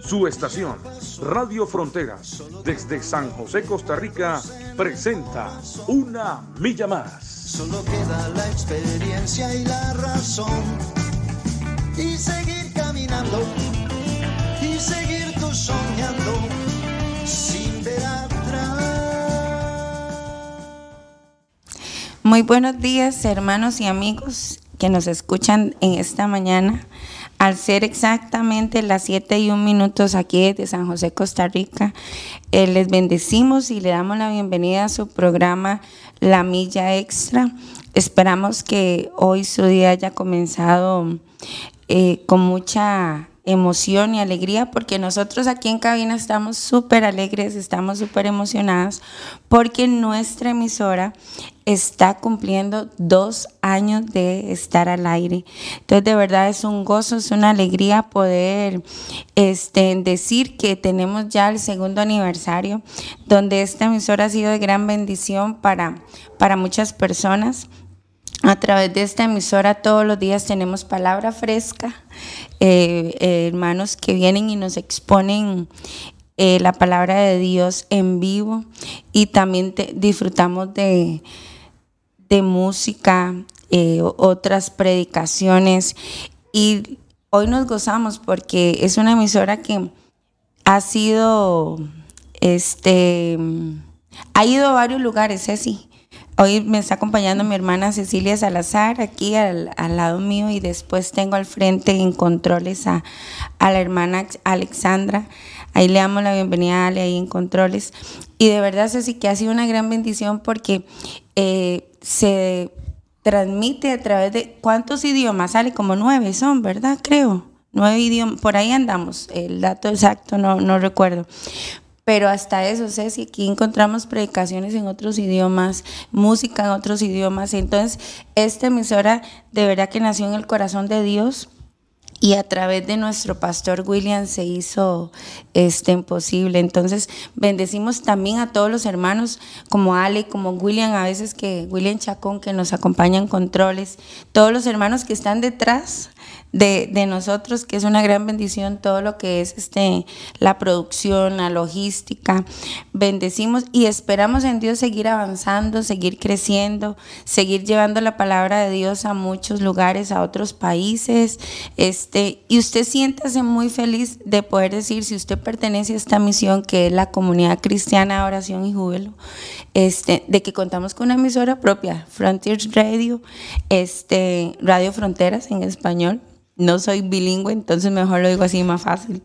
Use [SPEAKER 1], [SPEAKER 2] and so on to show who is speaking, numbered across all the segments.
[SPEAKER 1] Su estación, Radio Fronteras, desde San José, Costa Rica, presenta Una Milla Más.
[SPEAKER 2] Solo queda la experiencia y la razón. Y seguir caminando, y seguir tú soñando, sin ver atrás.
[SPEAKER 3] Muy buenos días, hermanos y amigos que nos escuchan en esta mañana. Al ser exactamente las 7 y un minutos aquí de San José, Costa Rica, eh, les bendecimos y le damos la bienvenida a su programa La Milla Extra. Esperamos que hoy su día haya comenzado eh, con mucha emoción y alegría porque nosotros aquí en cabina estamos súper alegres, estamos súper emocionados porque nuestra emisora está cumpliendo dos años de estar al aire. Entonces de verdad es un gozo, es una alegría poder este, decir que tenemos ya el segundo aniversario donde esta emisora ha sido de gran bendición para, para muchas personas. A través de esta emisora todos los días tenemos palabra fresca, eh, eh, hermanos que vienen y nos exponen eh, la palabra de Dios en vivo y también disfrutamos de, de música, otras predicaciones y hoy nos gozamos porque es una emisora que ha sido, este, ha ido a varios lugares, Ceci. Hoy me está acompañando mi hermana Cecilia Salazar aquí al, lado mío y después tengo al frente en controles a, la hermana Alexandra. Ahí le damos la bienvenida a Ale ahí en controles. Y de verdad, Ceci, que ha sido una gran bendición porque eh, se transmite a través de cuántos idiomas sale, como nueve son, ¿verdad? Creo. Nueve idiomas, por ahí andamos, el dato exacto no, no recuerdo pero hasta eso, Ceci, aquí encontramos predicaciones en otros idiomas, música en otros idiomas. Entonces, esta emisora de verdad que nació en el corazón de Dios y a través de nuestro pastor William se hizo este posible. Entonces, bendecimos también a todos los hermanos como Ale, como William, a veces que William Chacón que nos acompañan controles, todos los hermanos que están detrás de, nosotros, que es una gran bendición todo lo que es este, la producción, la logística. Bendecimos y esperamos en Dios seguir avanzando, seguir creciendo, seguir llevando la palabra de Dios a muchos lugares, a otros países. Este, y usted siéntase muy feliz de poder decir, si usted pertenece a esta misión que es la comunidad cristiana de oración y júbilo, este, de que contamos con una emisora propia, Frontiers Radio, este, Radio Fronteras en español no soy bilingüe, entonces mejor lo digo así más fácil.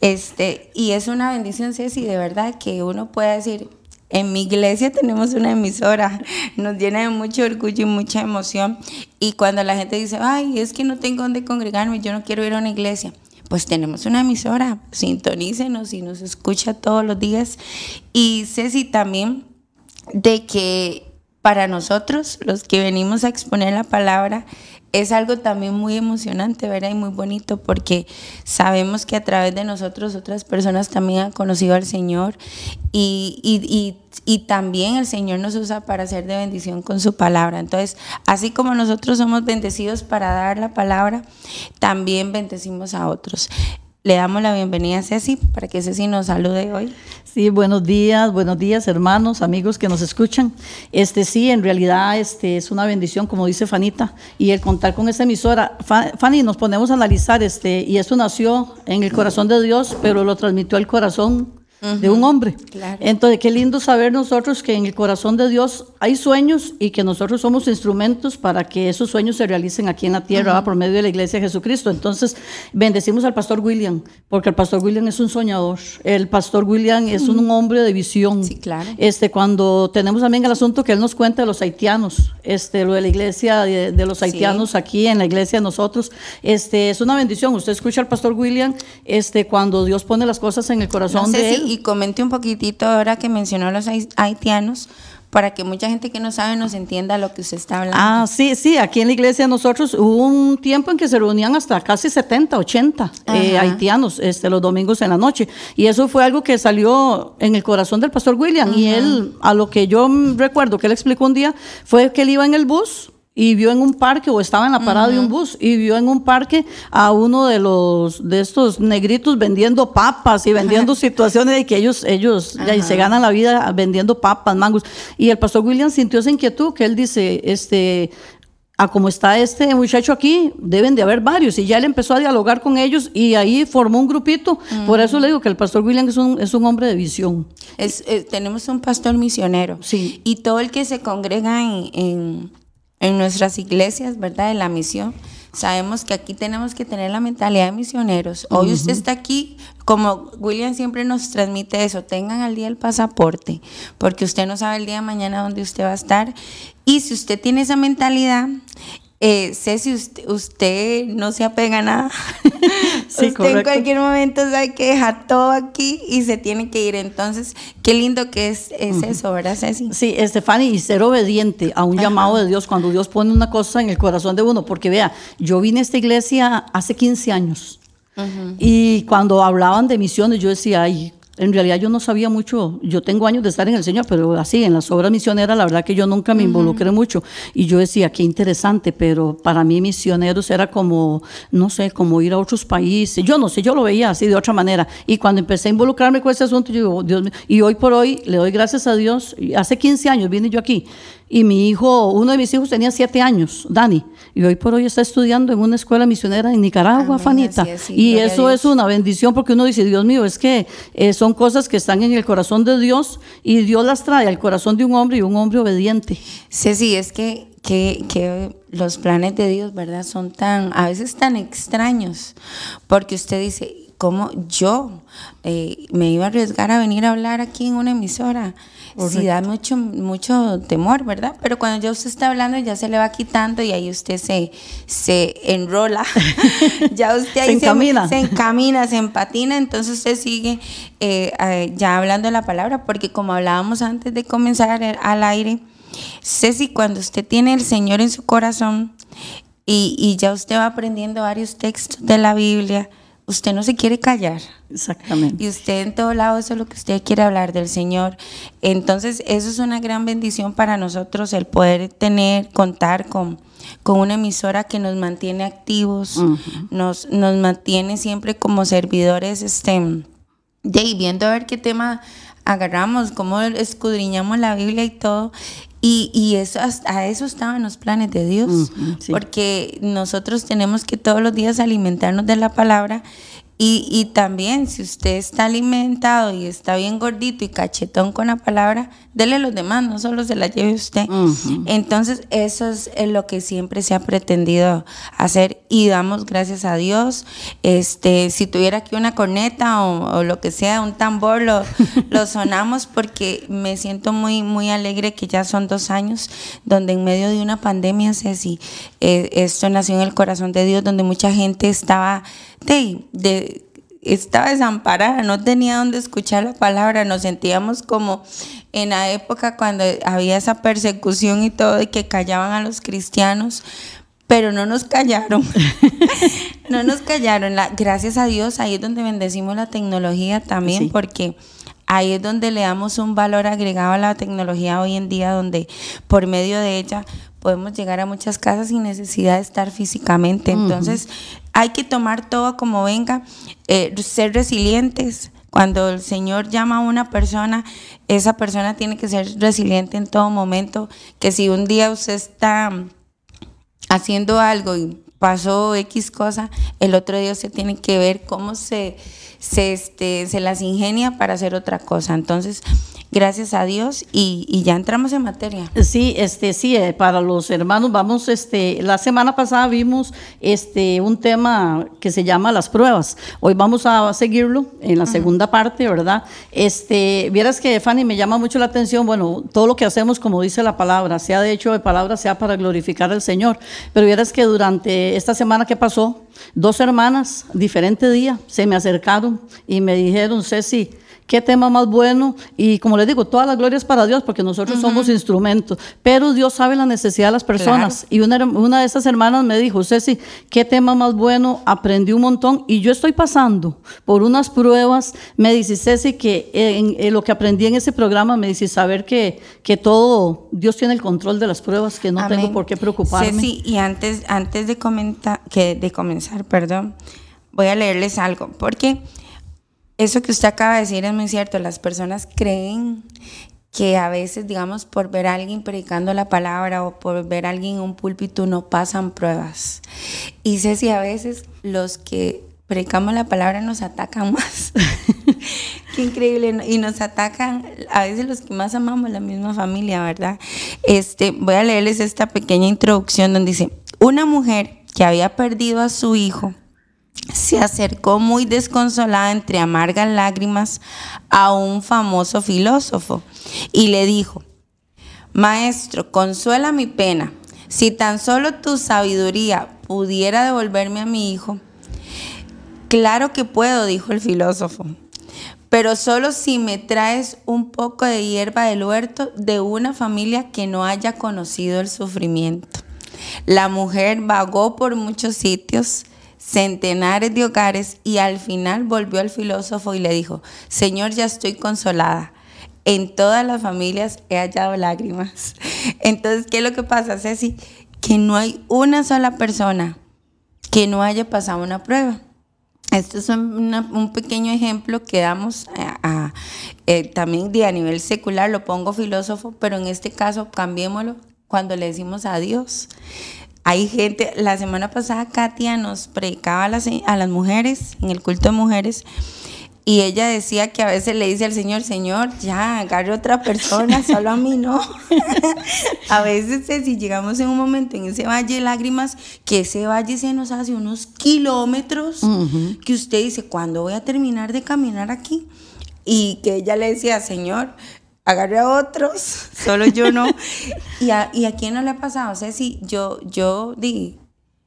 [SPEAKER 3] Este, y es una bendición, Ceci, de verdad, que uno pueda decir, en mi iglesia tenemos una emisora, nos llena de mucho orgullo y mucha emoción. Y cuando la gente dice, ay, es que no tengo dónde congregarme, yo no quiero ir a una iglesia, pues tenemos una emisora, sintonícenos y nos escucha todos los días. Y Ceci también de que para nosotros, los que venimos a exponer la palabra, es algo también muy emocionante, ¿verdad? Y muy bonito porque sabemos que a través de nosotros otras personas también han conocido al Señor y, y, y, también el Señor nos usa para hacer de bendición con su palabra. Entonces, así como nosotros somos bendecidos para dar la palabra, también bendecimos a otros. Le damos la bienvenida a Ceci para que Ceci nos salude hoy.
[SPEAKER 4] Sí, buenos días, buenos días hermanos, amigos que nos escuchan. Este sí, en realidad este es una bendición, como dice Fanita, y el contar con esta emisora. Fanny, nos ponemos a analizar este y esto nació en el corazón de Dios, pero lo transmitió al corazón de un hombre. Entonces, qué lindo saber nosotros que en el corazón de Dios hay sueños y que nosotros somos instrumentos para que esos sueños se realicen aquí en la tierra por medio de la iglesia de Jesucristo. Entonces, bendecimos al pastor William, porque el pastor William es un soñador. El pastor William es un hombre de visión.
[SPEAKER 3] Sí, claro.
[SPEAKER 4] Este, cuando tenemos también el asunto que él nos cuenta de los haitianos, este, lo de la iglesia de, los haitianos aquí en la iglesia de nosotros, este, es una bendición. Usted escucha al pastor William, este, cuando Dios pone las cosas en el corazón de él
[SPEAKER 3] y comente un poquitito ahora que mencionó los haitianos, para que mucha gente que no sabe nos entienda lo que usted está hablando.
[SPEAKER 4] Ah, sí, sí, aquí en la iglesia nosotros hubo un tiempo en que se reunían hasta casi 70, 80 eh, haitianos este, los domingos en la noche. Y eso fue algo que salió en el corazón del pastor William. Y él, a lo que yo recuerdo que él explicó un día, fue que él iba en el bus y vio en un parque o estaba en la parada de un bus y vio en un parque a uno de los de estos negritos vendiendo papas y vendiendo situaciones de que ellos ellos ya, se ganan la vida vendiendo papas, mangos y el pastor William sintió esa inquietud que él dice este a como está este muchacho aquí, deben de haber varios. Y ya él empezó a dialogar con ellos y ahí formó un grupito. Por eso le digo que el pastor William es un, es un hombre de visión.
[SPEAKER 3] Es- eh, tenemos un pastor misionero.
[SPEAKER 4] Sí.
[SPEAKER 3] Y todo el que se congrega en, en- en nuestras iglesias, ¿verdad? De la misión. Sabemos que aquí tenemos que tener la mentalidad de misioneros. Hoy usted está aquí, como William siempre nos transmite eso, tengan al día el pasaporte, porque usted no sabe el día de mañana dónde usted va a estar. Y si usted tiene esa mentalidad, eh, sé si usted, usted no se apega a nada.
[SPEAKER 4] Sí,
[SPEAKER 3] usted en cualquier momento sabe que deja todo aquí y se tiene que ir. Entonces, qué lindo que es, es eso, ¿verdad, Ceci?
[SPEAKER 4] Sí, Estefani, y ser obediente a un llamado de Dios cuando Dios pone una cosa en el corazón de uno. Porque vea, yo vine a esta iglesia hace 15 años. Y cuando hablaban de misiones, yo decía, ay, en realidad yo no sabía mucho, yo tengo años de estar en el Señor, pero así, en las obras misioneras, la verdad que yo nunca me involucré mucho. Y yo decía, qué interesante, pero para mí misioneros era como, no sé, como ir a otros países. Yo no sé, yo lo veía así de otra manera. Y cuando empecé a involucrarme con este asunto, yo digo, Dios mío, y hoy por hoy le doy gracias a Dios. Hace 15 años vine yo aquí. Y mi hijo, uno de mis hijos tenía 7 años, Dani, y hoy por hoy está estudiando en una escuela misionera en Nicaragua,
[SPEAKER 3] Amén,
[SPEAKER 4] Fanita.
[SPEAKER 3] es, sí,
[SPEAKER 4] y eso es una bendición porque uno dice, Dios mío, es que eh, son cosas que están en el corazón de Dios y Dios las trae al corazón de un hombre y un hombre obediente.
[SPEAKER 3] Ceci, es que, que, que los planes de Dios, ¿verdad? Son tan, a veces tan extraños, porque usted dice, ¿cómo yo eh, me iba a arriesgar a venir a hablar aquí en una emisora? Sí, da mucho, mucho temor, ¿verdad? Pero cuando ya usted está hablando, ya se le va quitando y ahí usted se, se enrola. ya usted ahí
[SPEAKER 4] Se encamina.
[SPEAKER 3] se encamina, se empatina, entonces usted sigue eh, ya hablando la palabra, porque como hablábamos antes de comenzar al- al aire, Ceci, cuando usted tiene el Señor en su corazón y, y ya usted va aprendiendo varios textos de la Biblia, usted no se quiere callar.
[SPEAKER 4] Exactamente.
[SPEAKER 3] Y usted en todo lado eso es lo que usted quiere hablar del Señor. Entonces, eso es una gran bendición para nosotros, el poder tener, contar con, con una emisora que nos mantiene activos, nos, nos mantiene siempre como servidores, este, de viendo a ver qué tema agarramos, cómo escudriñamos la Biblia y todo. Y, y eso, a eso estaban los planes de Dios,
[SPEAKER 4] sí.
[SPEAKER 3] porque nosotros tenemos que todos los días alimentarnos de la palabra. Y, y también, si usted está alimentado y está bien gordito y cachetón con la palabra, dele a los demás, no solo se la lleve usted. Entonces, eso es eh, lo que siempre se ha pretendido hacer y damos gracias a Dios. Este, si tuviera aquí una corneta o, o lo que sea, un tambor, lo, lo sonamos porque me siento muy, muy alegre que ya son dos años donde en medio de una pandemia, Ceci, eh, esto nació en el corazón de Dios, donde mucha gente estaba de, de- estaba desamparada, no tenía donde escuchar la palabra, nos sentíamos como en la época cuando había esa persecución y todo, y que callaban a los cristianos, pero no nos callaron, no nos callaron, La- gracias a Dios, ahí es donde bendecimos la tecnología también,
[SPEAKER 4] Sí.
[SPEAKER 3] porque ahí es donde le damos un valor agregado a la tecnología hoy en día, donde por medio de ella podemos llegar a muchas casas sin necesidad de estar físicamente. Entonces, hay que tomar todo como venga, eh, ser resilientes. Cuando el Señor llama a una persona, esa persona tiene que ser resiliente en todo momento, que si un día usted está haciendo algo y pasó X cosa, el otro día usted tiene que ver cómo se, se, este, se las ingenia para hacer otra cosa. Entonces, gracias a Dios y, y ya entramos en materia.
[SPEAKER 4] Sí, este, sí, eh, para los hermanos, vamos, este, la semana pasada vimos este, un tema que se llama las pruebas. Hoy vamos a seguirlo en la segunda parte, ¿verdad? Este, vieras que, Fanny, me llama mucho la atención, bueno, todo lo que hacemos, como dice la palabra, sea de hecho de palabra, sea para glorificar al Señor. Pero vieras que durante esta semana que pasó, dos hermanas, diferente día, se me acercaron y me dijeron, Ceci, qué tema más bueno. Y como les digo, todas las glorias para Dios, porque nosotros somos instrumentos. Pero Dios sabe la necesidad de las personas. Y una, una de esas hermanas me dijo, Ceci, qué tema más bueno, aprendí un montón. Y yo estoy pasando por unas pruebas. Me dice Ceci que en, lo que aprendí en ese programa, me dice saber que, que todo, Dios tiene el control de las pruebas, que no tengo por qué preocuparme.
[SPEAKER 3] Ceci, y antes, antes de, comentar, que, de comenzar, perdón, voy a leerles algo, porque eso que usted acaba de decir es muy cierto. Las personas creen que a veces, digamos, por ver a alguien predicando la palabra o por ver a alguien en un púlpito no pasan pruebas. Y sé si a veces los que predicamos la palabra nos atacan más. Qué increíble. Y nos atacan a veces los que más amamos, la misma familia, ¿verdad? Este, voy a leerles esta pequeña introducción donde dice, una mujer que había perdido a su hijo se acercó muy desconsolada entre amargas lágrimas a un famoso filósofo y le dijo, Maestro, consuela mi pena. Si tan solo tu sabiduría pudiera devolverme a mi hijo. Claro que puedo, dijo el filósofo, pero solo si me traes un poco de hierba del huerto de una familia que no haya conocido el sufrimiento. La mujer vagó por muchos sitios, centenares de hogares y al final volvió al filósofo y le dijo, Señor, ya estoy consolada. En todas las familias he hallado lágrimas. Entonces, ¿qué es lo que pasa, Ceci? Que no hay una sola persona que no haya pasado una prueba. Esto es un, pequeño ejemplo que damos eh, también de a nivel secular, lo pongo filósofo, pero en este caso cambiémoslo cuando le decimos a Dios. Hay gente, la semana pasada Katia nos predicaba a las, a las mujeres, en el culto de mujeres, y ella decía que a veces le dice al Señor, Señor, ya, agarre otra persona, solo a mí no. a veces eh, si llegamos en un momento en ese valle de lágrimas, que ese valle se nos hace unos kilómetros, que usted dice, ¿cuándo voy a terminar de caminar aquí? Y que ella le decía, Señor, agarre a otros, solo yo no. ¿Y a, ¿Y a quién no le ha pasado? O sea, si yo, yo di,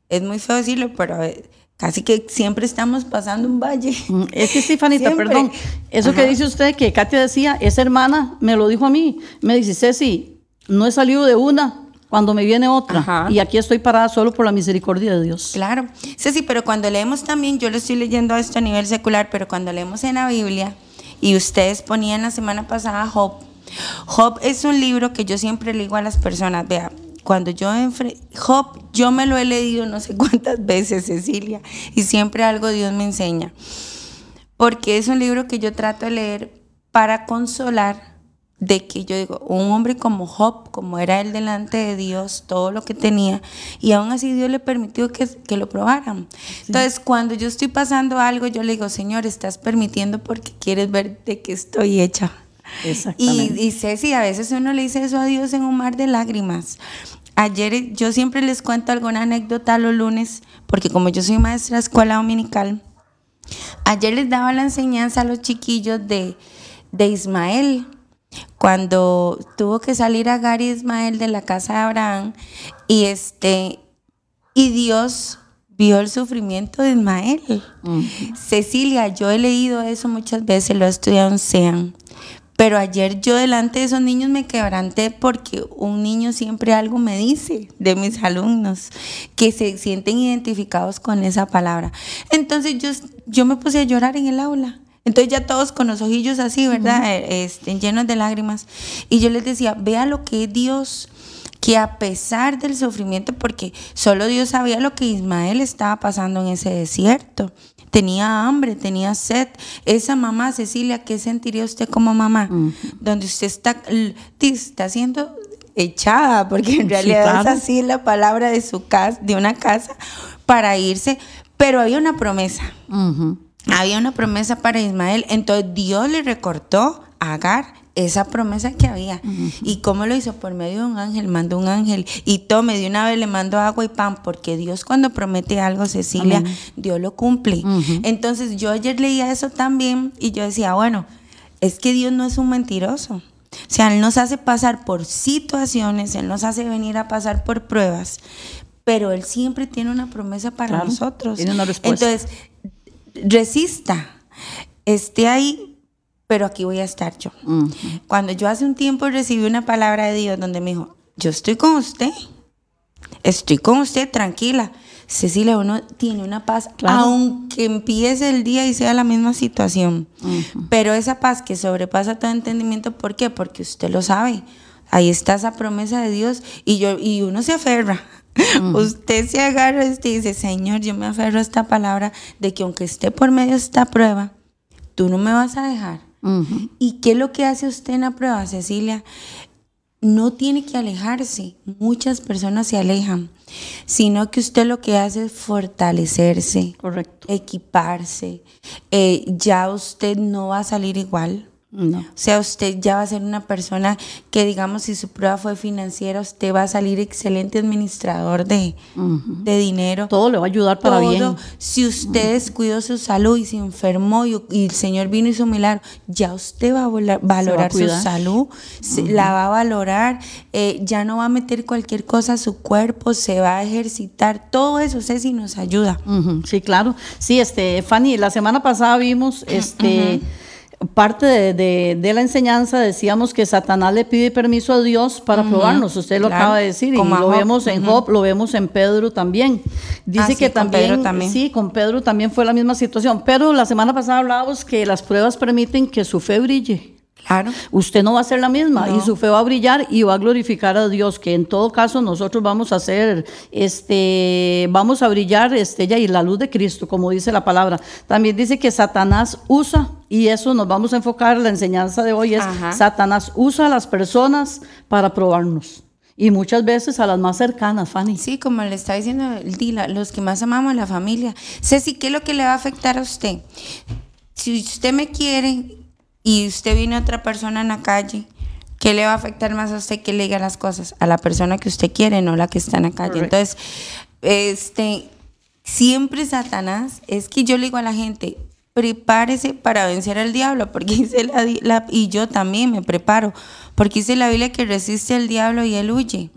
[SPEAKER 3] es muy feo decirlo, pero eh, casi que siempre estamos pasando un valle.
[SPEAKER 4] Mm, es que sí, Fanita, perdón. Eso que dice usted, que Katia decía, esa hermana me lo dijo a mí. Me dice, Ceci, no he salido de una cuando me viene otra. Y aquí estoy parada solo por la misericordia de Dios.
[SPEAKER 3] Claro. Ceci, pero cuando leemos también, yo lo estoy leyendo esto a nivel secular, pero cuando leemos en la Biblia, y ustedes ponían la semana pasada Job, Job es un libro que yo siempre le digo a las personas, vea, cuando yo Job, yo me lo he leído no sé cuántas veces, Cecilia, y siempre algo Dios me enseña. Porque es un libro que yo trato de leer para consolar de que yo digo, un hombre como Job, como era él delante de Dios, todo lo que tenía, y aún así Dios le permitió que, que lo probaran. Entonces, cuando yo estoy pasando algo, yo le digo, Señor, estás permitiendo porque quieres ver de qué estoy hecha. Y, y Ceci, a veces uno le dice eso a Dios en un mar de lágrimas. Ayer yo siempre les cuento alguna anécdota los lunes, porque como yo soy maestra de escuela dominical, ayer les daba la enseñanza a los chiquillos de, de Ismael, cuando tuvo que salir a Gary Ismael de la casa de Abraham, y este, y Dios vio el sufrimiento de Ismael. Cecilia, yo he leído eso muchas veces, lo he estudiado en SEAN. Pero ayer yo delante de esos niños me quebranté porque un niño siempre algo me dice de mis alumnos que se sienten identificados con esa palabra. Entonces yo, yo me puse a llorar en el aula. Entonces ya todos con los ojillos así, ¿verdad? Este, llenos de lágrimas. Y yo les decía, vea lo que es Dios que a pesar del sufrimiento, porque solo Dios sabía lo que Ismael estaba pasando en ese desierto, tenía hambre, tenía sed. Esa mamá, Cecilia, ¿qué sentiría usted como mamá? Donde usted está, está siendo echada, porque en realidad es así la palabra de su casa, de una casa, para irse, pero había una promesa. Había una promesa para Ismael, entonces Dios le recortó a Agar esa promesa que había. ¿Y cómo lo hizo? Por medio de un ángel, mandó un ángel y tome, de una vez le mandó agua y pan, porque Dios cuando promete algo, Cecilia, Dios lo cumple. Entonces yo ayer leía eso también y yo decía, bueno, es que Dios no es un mentiroso. O sea, Él nos hace pasar por situaciones, Él nos hace venir a pasar por pruebas, pero Él siempre tiene una promesa para nosotros.
[SPEAKER 4] Tiene una respuesta.
[SPEAKER 3] Entonces, resista, esté ahí pero aquí voy a estar yo. Cuando yo hace un tiempo recibí una palabra de Dios donde me dijo, yo estoy con usted, estoy con usted, tranquila. Cecilia, uno tiene una paz, aunque empiece el día y sea la misma situación. Pero esa paz que sobrepasa todo entendimiento, ¿por qué? Porque usted lo sabe. Ahí está esa promesa de Dios y, yo, y uno se aferra. Usted se agarra y dice, Señor, yo me aferro a esta palabra de que aunque esté por medio de esta prueba, tú no me vas a dejar. ¿Y qué es lo que hace usted en la prueba, Cecilia? No tiene que alejarse. Muchas personas se alejan, sino que usted lo que hace es fortalecerse,
[SPEAKER 4] Correcto.
[SPEAKER 3] equiparse. Eh, ya usted no va a salir igual.
[SPEAKER 4] No.
[SPEAKER 3] O sea, usted ya va a ser una persona que, digamos, si su prueba fue financiera, usted va a salir excelente administrador de, de dinero.
[SPEAKER 4] Todo le va a ayudar para
[SPEAKER 3] Todo.
[SPEAKER 4] bien.
[SPEAKER 3] Si usted descuidó su salud y se enfermó y, y el Señor vino y hizo un milagro, ya usted va a valorar su salud, se- la va a valorar, eh, ya no va a meter cualquier cosa a su cuerpo, se va a ejercitar. Todo eso, Ceci, nos ayuda.
[SPEAKER 4] Sí, claro. Sí, este, Fanny, la semana pasada vimos este parte de, de- de la enseñanza, decíamos que Satanás le pide permiso a Dios para probarnos. Usted lo
[SPEAKER 3] Claro,
[SPEAKER 4] acaba de decir, y
[SPEAKER 3] como
[SPEAKER 4] lo
[SPEAKER 3] Job.
[SPEAKER 4] vemos en
[SPEAKER 3] Ujú.
[SPEAKER 4] Job, lo vemos en Pedro también. Dice
[SPEAKER 3] Ah, sí,
[SPEAKER 4] que
[SPEAKER 3] con
[SPEAKER 4] también,
[SPEAKER 3] Pedro también.
[SPEAKER 4] sí, con Pedro también fue la misma situación. Pero la semana pasada hablábamos que las pruebas permiten que su fe brille.
[SPEAKER 3] Claro.
[SPEAKER 4] Usted no va a ser la misma
[SPEAKER 3] No.
[SPEAKER 4] y su fe va a brillar y va a glorificar a Dios, que en todo caso nosotros vamos a ser, este, vamos a brillar, este, ya y la luz de Cristo, como dice la palabra. También dice que Satanás usa, y eso nos vamos a enfocar, la enseñanza de hoy es,
[SPEAKER 3] Ajá.
[SPEAKER 4] Satanás usa a las personas para probarnos. Y muchas veces a las más cercanas, Fanny.
[SPEAKER 3] Sí, como le está diciendo el Dila, los que más amamos la familia. Ceci, ¿qué es lo que le va a afectar a usted? Si usted me quiere y usted viene a otra persona en la calle, ¿qué le va a afectar más a usted que le diga las cosas? A la persona que usted quiere, no la que está en la calle. Entonces, este, siempre Satanás, es que yo le digo a la gente, prepárese para vencer al diablo, porque dice la, y yo también me preparo, porque dice la Biblia que resiste al diablo y él huye.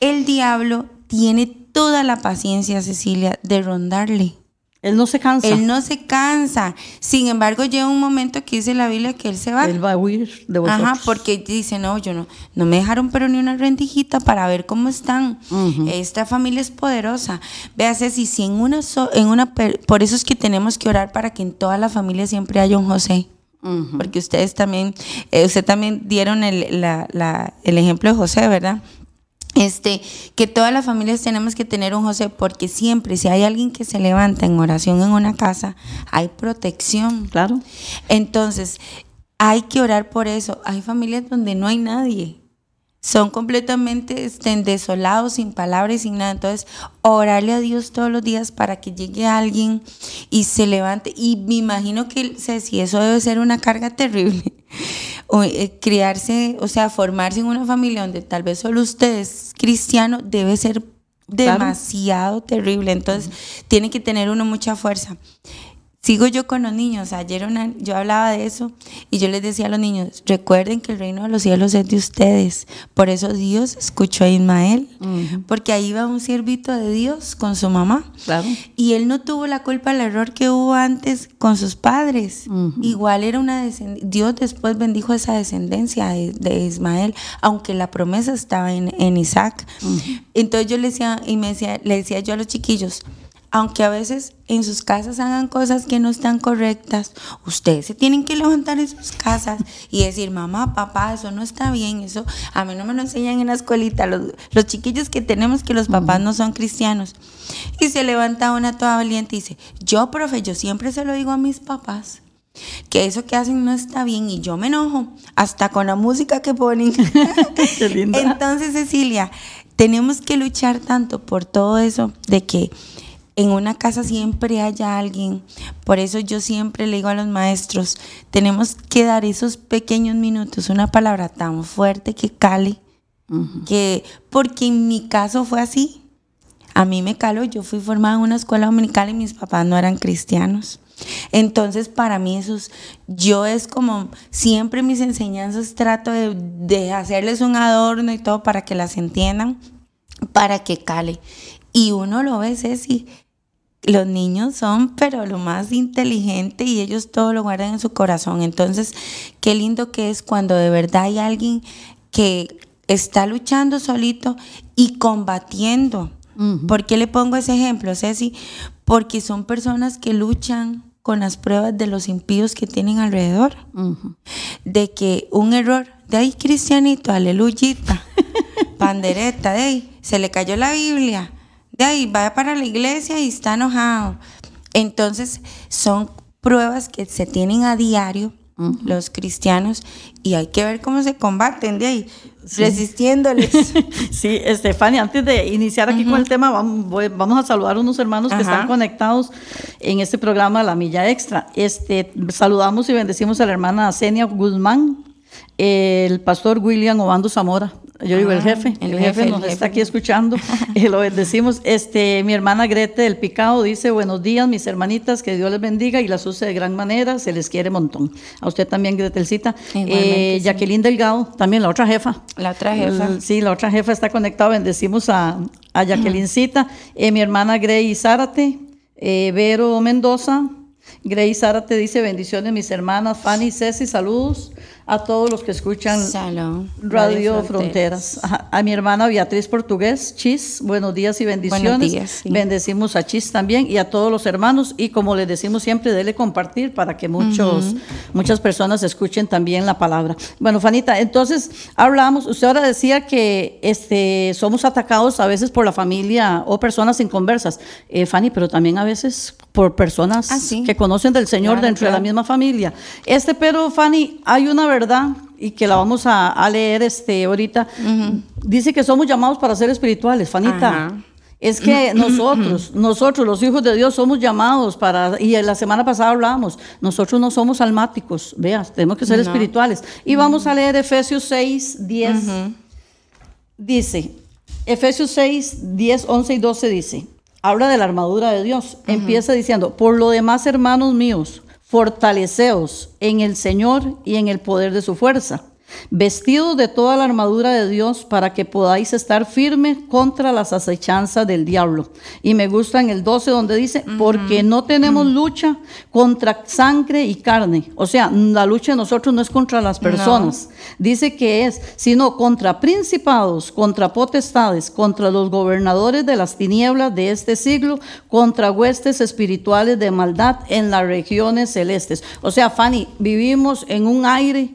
[SPEAKER 3] El diablo tiene toda la paciencia, Cecilia, de rondarle.
[SPEAKER 4] Él no se cansa.
[SPEAKER 3] Él no se cansa. Sin embargo, llega un momento que dice la Biblia que él se va.
[SPEAKER 4] Él va a huir de vosotros.
[SPEAKER 3] Ajá, porque dice, no, yo no, no me dejaron pero ni una rendijita para ver cómo están. Esta familia es poderosa. Véase si, si en una, so- en una, por eso es que tenemos que orar para que en toda la familia siempre haya un José. Porque ustedes también, eh, usted también dieron el, la- la- el ejemplo de José, ¿verdad? Este, que todas las familias tenemos que tener un José, porque siempre, si hay alguien que se levanta en oración en una casa, hay protección.
[SPEAKER 4] Claro.
[SPEAKER 3] Entonces, hay que orar por eso. Hay familias donde no hay nadie. Son completamente este, desolados, sin palabras y sin nada. Entonces, orarle a Dios todos los días para que llegue alguien y se levante. Y me imagino que, Ceci, eso debe ser una carga terrible. O, eh, criarse, o sea, formarse en una familia donde tal vez solo usted es cristiano, debe ser demasiado terrible. Entonces, tiene que tener uno mucha fuerza. Sigo yo con los niños. Ayer una- yo hablaba de eso y yo les decía a los niños, recuerden que el reino de los cielos es de ustedes. Por eso Dios escuchó a Ismael, porque ahí va un siervito de Dios con su mamá.
[SPEAKER 4] Claro.
[SPEAKER 3] Y él no tuvo la culpa del error que hubo antes con sus padres. Igual era una descendencia. Dios después bendijo esa descendencia de, de Ismael, aunque la promesa estaba en, en Isaac. Entonces yo le decía, y me decía, le decía yo a los chiquillos, aunque a veces en sus casas hagan cosas que no están correctas, ustedes se tienen que levantar en sus casas y decir, mamá, papá, eso no está bien, eso a mí no me lo enseñan en la escuelita, los, los chiquillos que tenemos que los papás no son cristianos. Y se levanta una toda valiente y dice, yo, profe, yo siempre se lo digo a mis papás que eso que hacen no está bien y yo me enojo, hasta con la música que ponen.
[SPEAKER 4] Qué linda.
[SPEAKER 3] Entonces, Cecilia, tenemos que luchar tanto por todo eso de que en una casa siempre haya alguien. Por eso yo siempre le digo a los maestros, tenemos que dar esos pequeños minutos, una palabra tan fuerte que cale, que porque en mi caso fue así. A mí me caló, yo fui formada en una escuela dominical y mis papás no eran cristianos. Entonces, para mí eso es, yo es como, siempre mis enseñanzas trato de, de hacerles un adorno y todo para que las entiendan, para que cale. Y uno lo ve, Ceci, los niños son, pero lo más inteligente y ellos todo lo guardan en su corazón. Entonces, qué lindo que es cuando de verdad hay alguien que está luchando solito y combatiendo. ¿Por qué le pongo ese ejemplo, Ceci? Porque son personas que luchan con las pruebas de los impíos que tienen alrededor. De que un error, de ahí cristianito, aleluyita, pandereta, de ahí, se le cayó la Biblia, de ahí vaya para la iglesia y está enojado. Entonces son pruebas que se tienen a diario los cristianos y hay que ver cómo se combaten de ahí, resistiéndoles.
[SPEAKER 4] sí, Estefania, antes de iniciar aquí con el tema, vamos, a saludar a unos hermanos que están conectados en este programa La Milla Extra. Este, saludamos y bendecimos a la hermana Senia Guzmán, el pastor William Obando Zamora, yo digo el ah, jefe, el, jefe, nos está aquí escuchando, y lo bendecimos. Este, mi hermana Grete del Picado dice, buenos días mis hermanitas, que Dios les bendiga y las use de gran manera, se les quiere montón. A usted también, Gretelcita. Eh, Jacqueline Delgado, también la otra jefa.
[SPEAKER 3] La otra jefa.
[SPEAKER 4] sí, la otra jefa está conectada, bendecimos a, a Jacquelincita. Eh, mi hermana Grey Zárate, eh, Vero Mendoza, Grey Zárate dice bendiciones mis hermanas, Fanny y Ceci, saludos a todos los que escuchan Radio, Fronteras. A, mi hermana Beatriz Portugués, Chis, buenos días y bendiciones. Buenos días, Bendecimos a Chis también y a todos los hermanos. Y como les decimos siempre, dele compartir para que muchos, muchas personas escuchen también la palabra. Bueno, Fanita, entonces hablamos, usted ahora decía que este, somos atacados a veces por la familia o personas inconversas. Eh, Fanny, pero también a veces por personas ah, que conocen del Señor dentro de la misma familia. Este, pero Fanny, hay una verdad y que la vamos a, leer este ahorita, dice que somos llamados para ser espirituales, Fanita. Es que nosotros, nosotros los hijos de Dios somos llamados para, y la semana pasada hablábamos, nosotros no somos almáticos, veas, tenemos que ser espirituales. Y vamos a leer Efesios 6, 10. Dice, Efesios 6, 10, 11 y 12 dice, habla de la armadura de Dios. Empieza diciendo, por lo demás, hermanos míos, fortaleceos en el Señor y en el poder de su fuerza vestidos de toda la armadura de Dios para que podáis estar firmes contra las acechanzas del diablo. Y me gusta en el 12 donde dice, porque no tenemos lucha contra sangre y carne. O sea, la lucha de nosotros no es contra las personas. Dice que es, sino contra principados, contra potestades, contra los gobernadores de las tinieblas de este siglo, contra huestes espirituales de maldad en las regiones celestes. O sea, Fanny, vivimos en un aire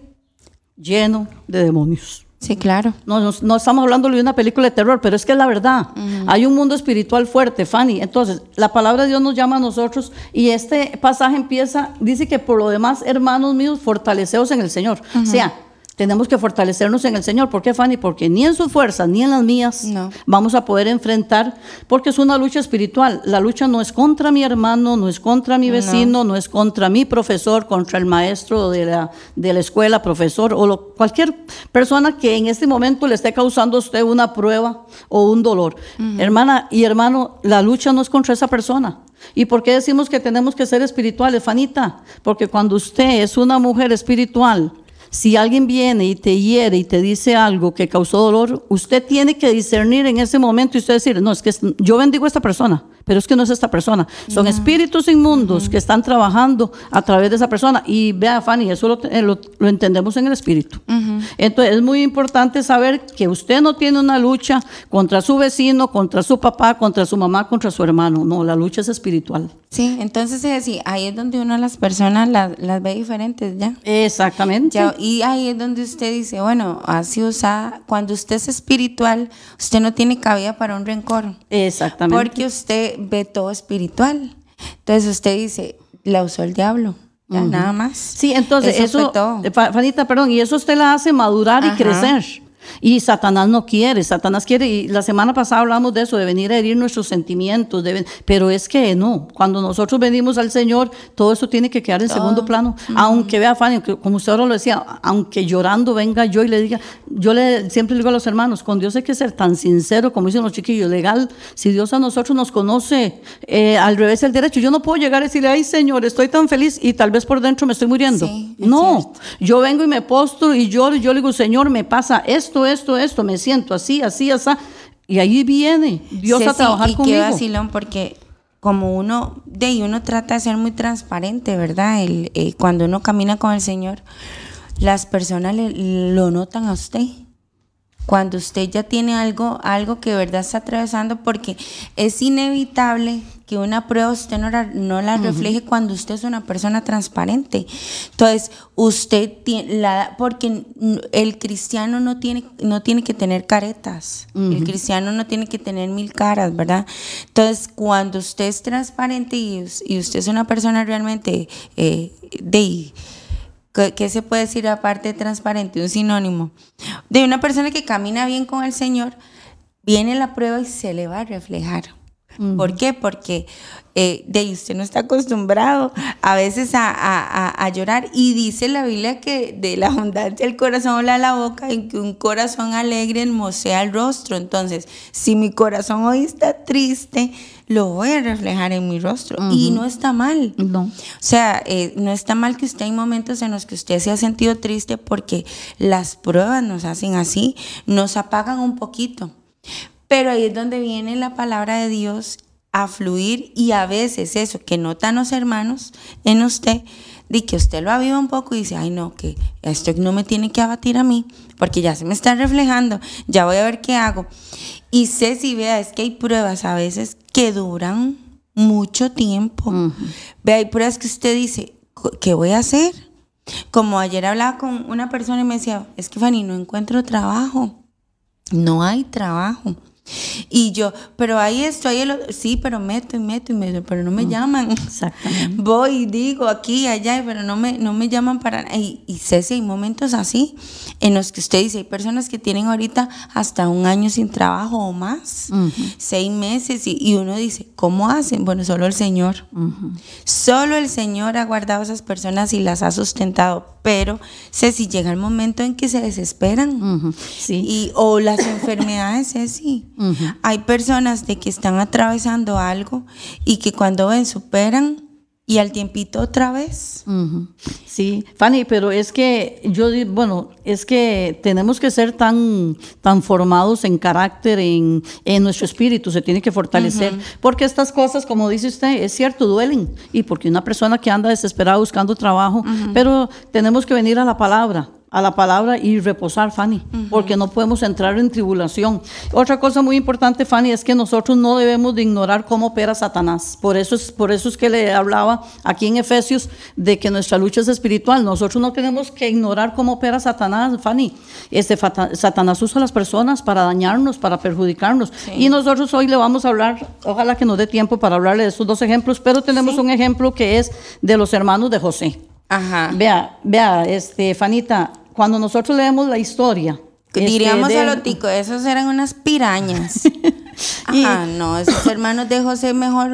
[SPEAKER 4] lleno de demonios.
[SPEAKER 3] Sí, claro.
[SPEAKER 4] No, no, estamos hablando de una película de terror, pero es que es la verdad. Hay un mundo espiritual fuerte, Fanny. Entonces, la palabra de Dios nos llama a nosotros y este pasaje empieza, dice que por lo demás, hermanos míos, fortaleceos en el Señor. O sea, tenemos que fortalecernos en el Señor. ¿Por qué, Fanny? Porque ni en sus fuerzas ni en las mías vamos a poder enfrentar, porque es una lucha espiritual. La lucha no es contra mi hermano, no es contra mi vecino, no, es contra mi profesor, contra el maestro de la, de la escuela, profesor, o cualquier persona que en este momento le esté causando a usted una prueba o un dolor. Hermana y hermano, la lucha no es contra esa persona. ¿Y por qué decimos que tenemos que ser espirituales, Fanita? Porque cuando usted es una mujer espiritual, si alguien viene y te hiere y te dice algo que causó dolor, usted tiene que discernir en ese momento y usted decir, no, es que yo bendigo a esta persona, pero es que no es esta persona. Son espíritus inmundos que están trabajando a través de esa persona. Y vea, Fanny, eso lo, eh, entendemos en el espíritu. Entonces es muy importante saber que usted no tiene una lucha contra su vecino, contra su papá, contra su mamá, contra su hermano. No, la lucha es espiritual.
[SPEAKER 3] Sí, entonces es ahí es donde uno las personas las, ve diferentes ya.
[SPEAKER 4] Exactamente.
[SPEAKER 3] y ahí es donde usted dice, bueno, así usa, cuando usted es espiritual, usted no tiene cabida para un rencor.
[SPEAKER 4] Exactamente.
[SPEAKER 3] Porque usted ve todo espiritual. Entonces usted dice, la usó el diablo. nada más.
[SPEAKER 4] Sí, entonces eso, eso Fanita, perdón, y eso usted la hace madurar y crecer. Y Satanás no quiere, Satanás quiere, y la semana pasada hablamos de eso, de venir a herir nuestros sentimientos, pero es que no, cuando nosotros venimos al Señor, todo eso tiene que quedar en segundo plano, aunque vea Fanny, como usted ahora lo decía, aunque llorando venga yo y le diga, yo le, siempre le digo a los hermanos, con Dios hay que ser tan sincero, como dicen los chiquillos, legal, si Dios a nosotros nos conoce eh, al revés del derecho, yo no puedo llegar a decirle, ay Señor, estoy tan feliz y tal vez por dentro me estoy muriendo. no, yo vengo y me postro y lloro y yo le digo, Señor, me pasa esto, esto, esto, me siento así, así, así. Y ahí viene Dios a trabajar
[SPEAKER 3] y
[SPEAKER 4] conmigo.
[SPEAKER 3] Qué vacilón, porque como uno, de ahí uno trata de ser muy transparente, ¿verdad? El, eh, cuando uno camina con el Señor, las personas le- lo notan a usted. Cuando usted ya tiene algo, algo que de verdad está atravesando, porque es inevitable que una prueba usted no la, no la refleje cuando usted es una persona transparente. Entonces, usted tiene la, porque el cristiano no tiene, no tiene que tener caretas. El cristiano no tiene que tener mil caras, ¿verdad? Entonces, cuando usted es transparente y, us- y usted es una persona realmente eh, de ¿Qué, qué se puede decir aparte de transparente? Un sinónimo. De una persona que camina bien con el Señor, viene la prueba y se le va a reflejar. ¿Por qué? Porque eh, de ahí usted no está acostumbrado a veces a, a- a- a llorar. Y dice la Biblia que de la abundancia del corazón habla la boca y que un corazón alegre hermosea el rostro. Entonces, si mi corazón hoy está triste, lo voy a reflejar en mi rostro. Y no está mal.
[SPEAKER 4] No.
[SPEAKER 3] O sea, eh, no está mal que usted hay momentos en los que usted se ha sentido triste porque las pruebas nos hacen así, nos apagan un poquito. Pero ahí es donde viene la palabra de Dios a fluir y a veces eso que notan los hermanos en usted, de que usted lo aviva un poco y dice, ay no, que esto no me tiene que abatir a mí, porque ya se me está reflejando, ya voy a ver qué hago. Y sé si vea, es que hay pruebas a veces que duran mucho tiempo. Vea, hay pruebas que usted dice, "Co- ¿qué voy a hacer? Como ayer hablaba con una persona y me decía, es que Fanny, no encuentro trabajo. No hay trabajo. Y yo, pero ahí esto, ahí otro. Sí, pero meto y meto y meto, pero no me llaman.
[SPEAKER 4] Exactamente.
[SPEAKER 3] Voy y digo aquí, allá, pero no me, no me llaman para nada. Y, y Ceci, hay momentos así en los que usted dice, hay personas que tienen ahorita hasta un año sin trabajo o más, seis meses, y, y uno dice, ¿cómo hacen? Bueno, solo el Señor. Solo el Señor ha guardado a esas personas y las ha sustentado. Pero Ceci, llega el momento en que se desesperan.
[SPEAKER 4] Sí.
[SPEAKER 3] Y, o las enfermedades, Ceci. Hay personas de que están atravesando algo y que cuando ven superan y al tiempito otra vez.
[SPEAKER 4] Sí, Fanny, pero es que yo, bueno, es que tenemos que ser tan, tan formados en carácter, en, en nuestro espíritu, se tiene que fortalecer, porque estas cosas, como dice usted, es cierto, duelen, y porque una persona que anda desesperada buscando trabajo, pero tenemos que venir a la palabra a la palabra y reposar, Fanny, porque no podemos entrar en tribulación. Otra cosa muy importante, Fanny, es que nosotros no debemos de ignorar cómo opera Satanás. Por eso es, por eso es que le hablaba aquí en Efesios de que nuestra lucha es espiritual. Nosotros no tenemos que ignorar cómo opera Satanás, Fanny. Este Satanás usa a las personas para dañarnos, para perjudicarnos. Y nosotros hoy le vamos a hablar, ojalá que nos dé tiempo para hablarle de estos dos ejemplos, pero tenemos un ejemplo que es de los hermanos de José.
[SPEAKER 3] Ajá.
[SPEAKER 4] Vea, vea, este, Fanita, cuando nosotros leemos la historia. este,
[SPEAKER 3] Diríamos
[SPEAKER 4] de-
[SPEAKER 3] a lo tico, esos eran unas pirañas. Ajá, no, esos hermanos de José mejor.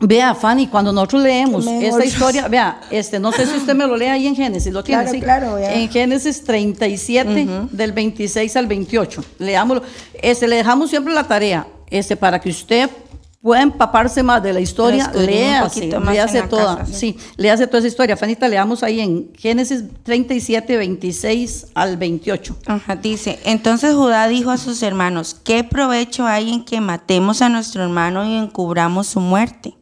[SPEAKER 4] Vea, Fanny, cuando nosotros leemos esta historia, vea, este, no sé si usted me lo lee ahí en Génesis, lo tiene,
[SPEAKER 3] Claro,
[SPEAKER 4] sí?
[SPEAKER 3] claro, vea.
[SPEAKER 4] En Génesis 37, del 26 al 28. Leámoslo. Este, le dejamos siempre la tarea, este, para que usted pueda empaparse más de la historia, léase, léase toda,
[SPEAKER 3] casa,
[SPEAKER 4] sí, léase toda esa historia. Fanita, leamos ahí en Génesis 37, 26 al 28.
[SPEAKER 3] Ajá, dice, entonces Judá dijo a sus hermanos, ¿qué provecho hay en que matemos a nuestro hermano y encubramos su muerte?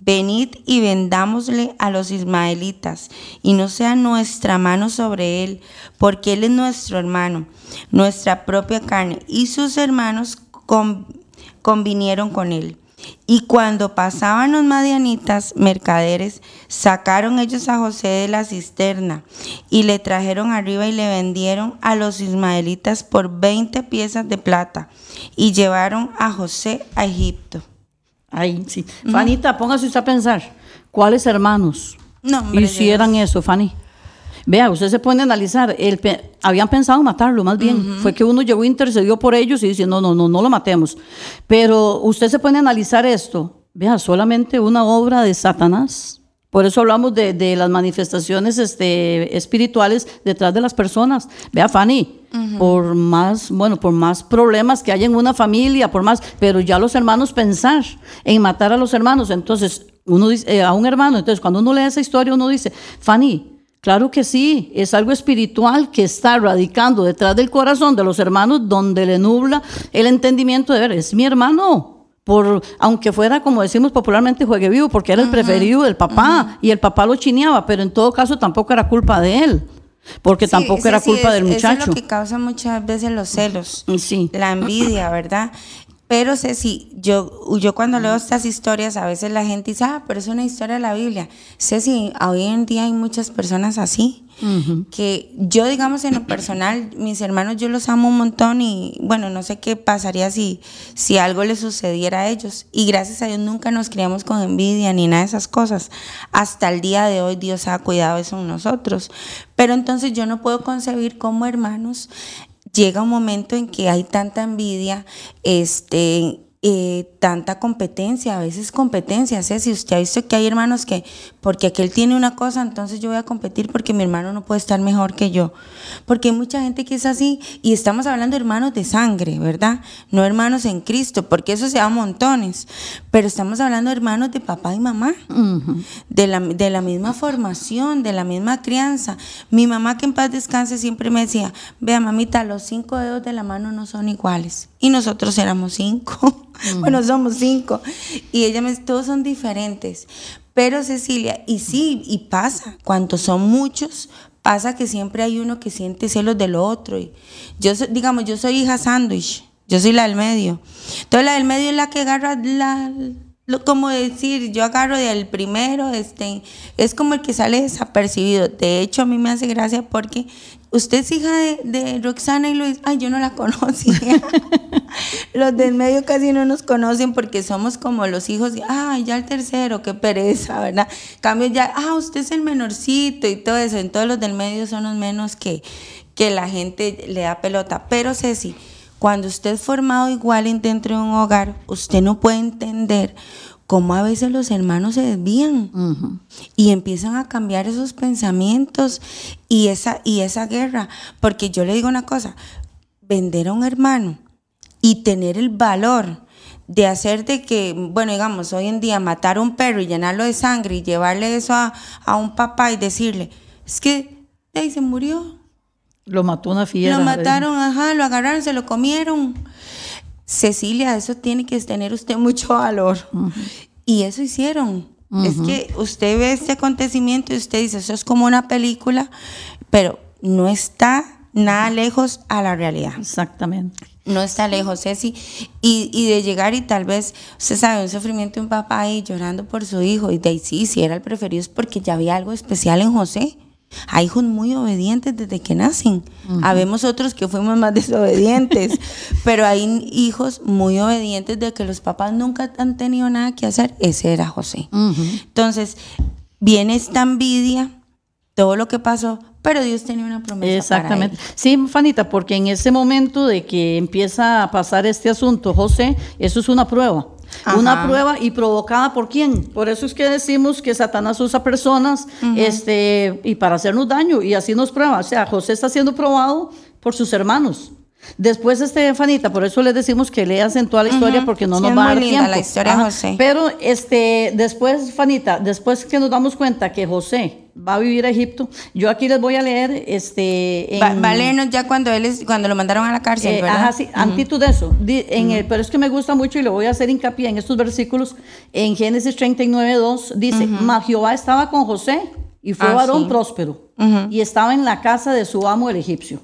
[SPEAKER 3] Venid y vendámosle a los ismaelitas, y no sea nuestra mano sobre él, porque él es nuestro hermano, nuestra propia carne, y sus hermanos con- convinieron con él. Y cuando pasaban los madianitas, mercaderes, sacaron ellos a José de la cisterna y le trajeron arriba y le vendieron a los ismaelitas por 20 piezas de plata y llevaron a José a Egipto.
[SPEAKER 4] Ahí, sí. Fanita, póngase usted a pensar, ¿cuáles hermanos
[SPEAKER 3] No, hombre,
[SPEAKER 4] hicieran eso, Fanny? Vea, usted se pone a analizar, el pe- habían pensado matarlo, más bien, fue que uno llegó, intercedió por ellos y dice, no, no, no, no lo matemos. Pero usted se pone a analizar esto, vea, solamente una obra de Satanás. Por eso hablamos de, de las manifestaciones este, espirituales detrás de las personas. Vea, Fanny, por más, bueno, por más problemas que haya en una familia, por más, pero ya los hermanos pensar en matar a los hermanos. Entonces, uno dice, eh, a un hermano, entonces cuando uno lee esa historia, uno dice, Fanny, Claro que sí, es algo espiritual que está radicando detrás del corazón de los hermanos donde le nubla el entendimiento de ver, es mi hermano. por, aunque fuera como decimos popularmente juegue vivo, porque era el preferido del papá y el papá lo chineaba, pero en todo caso tampoco era culpa de él. Porque
[SPEAKER 3] Sí,
[SPEAKER 4] tampoco
[SPEAKER 3] sí,
[SPEAKER 4] era
[SPEAKER 3] sí,
[SPEAKER 4] culpa
[SPEAKER 3] es-
[SPEAKER 4] del
[SPEAKER 3] Eso
[SPEAKER 4] muchacho.
[SPEAKER 3] es lo que causa muchas veces los celos,
[SPEAKER 4] Sí.
[SPEAKER 3] la envidia, ¿verdad? Pero Ceci, yo, yo cuando leo estas historias, a veces la gente dice, ah, pero es una historia de la Biblia. Ceci, hoy en día hay muchas personas así, que yo, digamos, en lo personal, mis hermanos yo los amo un montón y, bueno, no sé qué pasaría si, si algo les sucediera a ellos. Y gracias a Dios nunca nos criamos con envidia ni nada de esas cosas. Hasta el día de hoy Dios ha cuidado eso en nosotros. Pero entonces yo no puedo concebir como hermanos llega un momento en que hay tanta envidia, este, eh, tanta competencia, a veces competencia, ¿sí? si usted ha visto que hay hermanos que, porque aquel tiene una cosa, entonces yo voy a competir porque mi hermano no puede estar mejor que yo, porque hay mucha gente que es así, y estamos hablando de hermanos de sangre, ¿verdad? No hermanos en Cristo, porque eso se da montones, pero estamos hablando de hermanos de papá y mamá, de, la, de la misma formación, de la misma crianza. Mi mamá, que en paz descanse, siempre me decía, vea mamita, los cinco dedos de la mano no son iguales. Y nosotros éramos cinco. Bueno, somos cinco. Y ella me todos son diferentes. Pero Cecilia, y sí, y pasa, cuando son muchos, pasa que siempre hay uno que siente celos del otro. Y yo, digamos, yo soy hija sándwich, yo soy la del medio. Entonces la del medio es la que agarra la, como decir, yo agarro del primero, este, es como el que sale desapercibido. De hecho, a mí me hace gracia porque usted es hija de, Roxana y Luis. Ay, yo no la conocía. los del medio casi no nos conocen porque somos como los hijos, de, ay, ya el tercero, qué pereza, ¿verdad? Cambio ya, ah, usted es el menorcito y todo eso. Entonces los del medio son los menos que, que la gente le da pelota. Pero Ceci, cuando usted es formado igual en- dentro de un hogar, usted no puede entender cómo a veces los hermanos se desvían y empiezan a cambiar esos pensamientos y esa, y esa guerra. Porque yo le digo una cosa, vender a un hermano y tener el valor de hacer de que, bueno, digamos, hoy en día matar a un perro y llenarlo de sangre y llevarle eso a, a un papá y decirle, es que ahí se murió,
[SPEAKER 4] Lo mató una fiera.
[SPEAKER 3] lo mataron, ajá, lo agarraron, se lo comieron. Cecilia, eso tiene que tener usted mucho valor. Y eso hicieron. Es que usted ve este acontecimiento y usted dice, eso es como una película, pero no está nada lejos a la realidad.
[SPEAKER 4] Exactamente.
[SPEAKER 3] No está lejos, Ceci. Y, y de llegar y tal vez, usted sabe, un sufrimiento de un papá ahí llorando por su hijo. Y de ahí sí, si era el preferido es porque ya había algo especial en José. Hay hijos muy obedientes desde que nacen. Habemos otros que fuimos más desobedientes. pero hay hijos muy obedientes de que los papás nunca han tenido nada que hacer. Ese era José. Entonces, viene esta envidia, todo lo que pasó, pero Dios tenía una promesa.
[SPEAKER 4] Exactamente.
[SPEAKER 3] Para él.
[SPEAKER 4] Sí, Fanita, porque en ese momento de que empieza a pasar este asunto, José, eso es una prueba.
[SPEAKER 3] Ajá.
[SPEAKER 4] Una prueba y provocada por quién. Por eso es que decimos que Satanás usa personas este, y para hacernos daño y así nos prueba. O sea, José está siendo probado por sus hermanos. Después, este, Fanita, por eso les decimos que leas en toda la historia porque no
[SPEAKER 3] Sí,
[SPEAKER 4] nos va a dar tiempo.
[SPEAKER 3] la historia
[SPEAKER 4] Ajá.
[SPEAKER 3] José.
[SPEAKER 4] Pero este, después, Fanita, después que nos damos cuenta que José va a vivir a Egipto, yo aquí les voy a leer este en,
[SPEAKER 3] Va, va a leernos ya cuando él es- cuando lo mandaron a la cárcel,
[SPEAKER 4] eh,
[SPEAKER 3] ¿verdad?
[SPEAKER 4] ajá, sí, antitud de eso. Di- en el- pero es que me gusta mucho y le voy a hacer hincapié en estos versículos. En Génesis 39, 2 dice, "Mas Jehová estaba con José y fue
[SPEAKER 3] Ah,
[SPEAKER 4] varón
[SPEAKER 3] sí.
[SPEAKER 4] próspero y estaba en la casa de su amo el egipcio.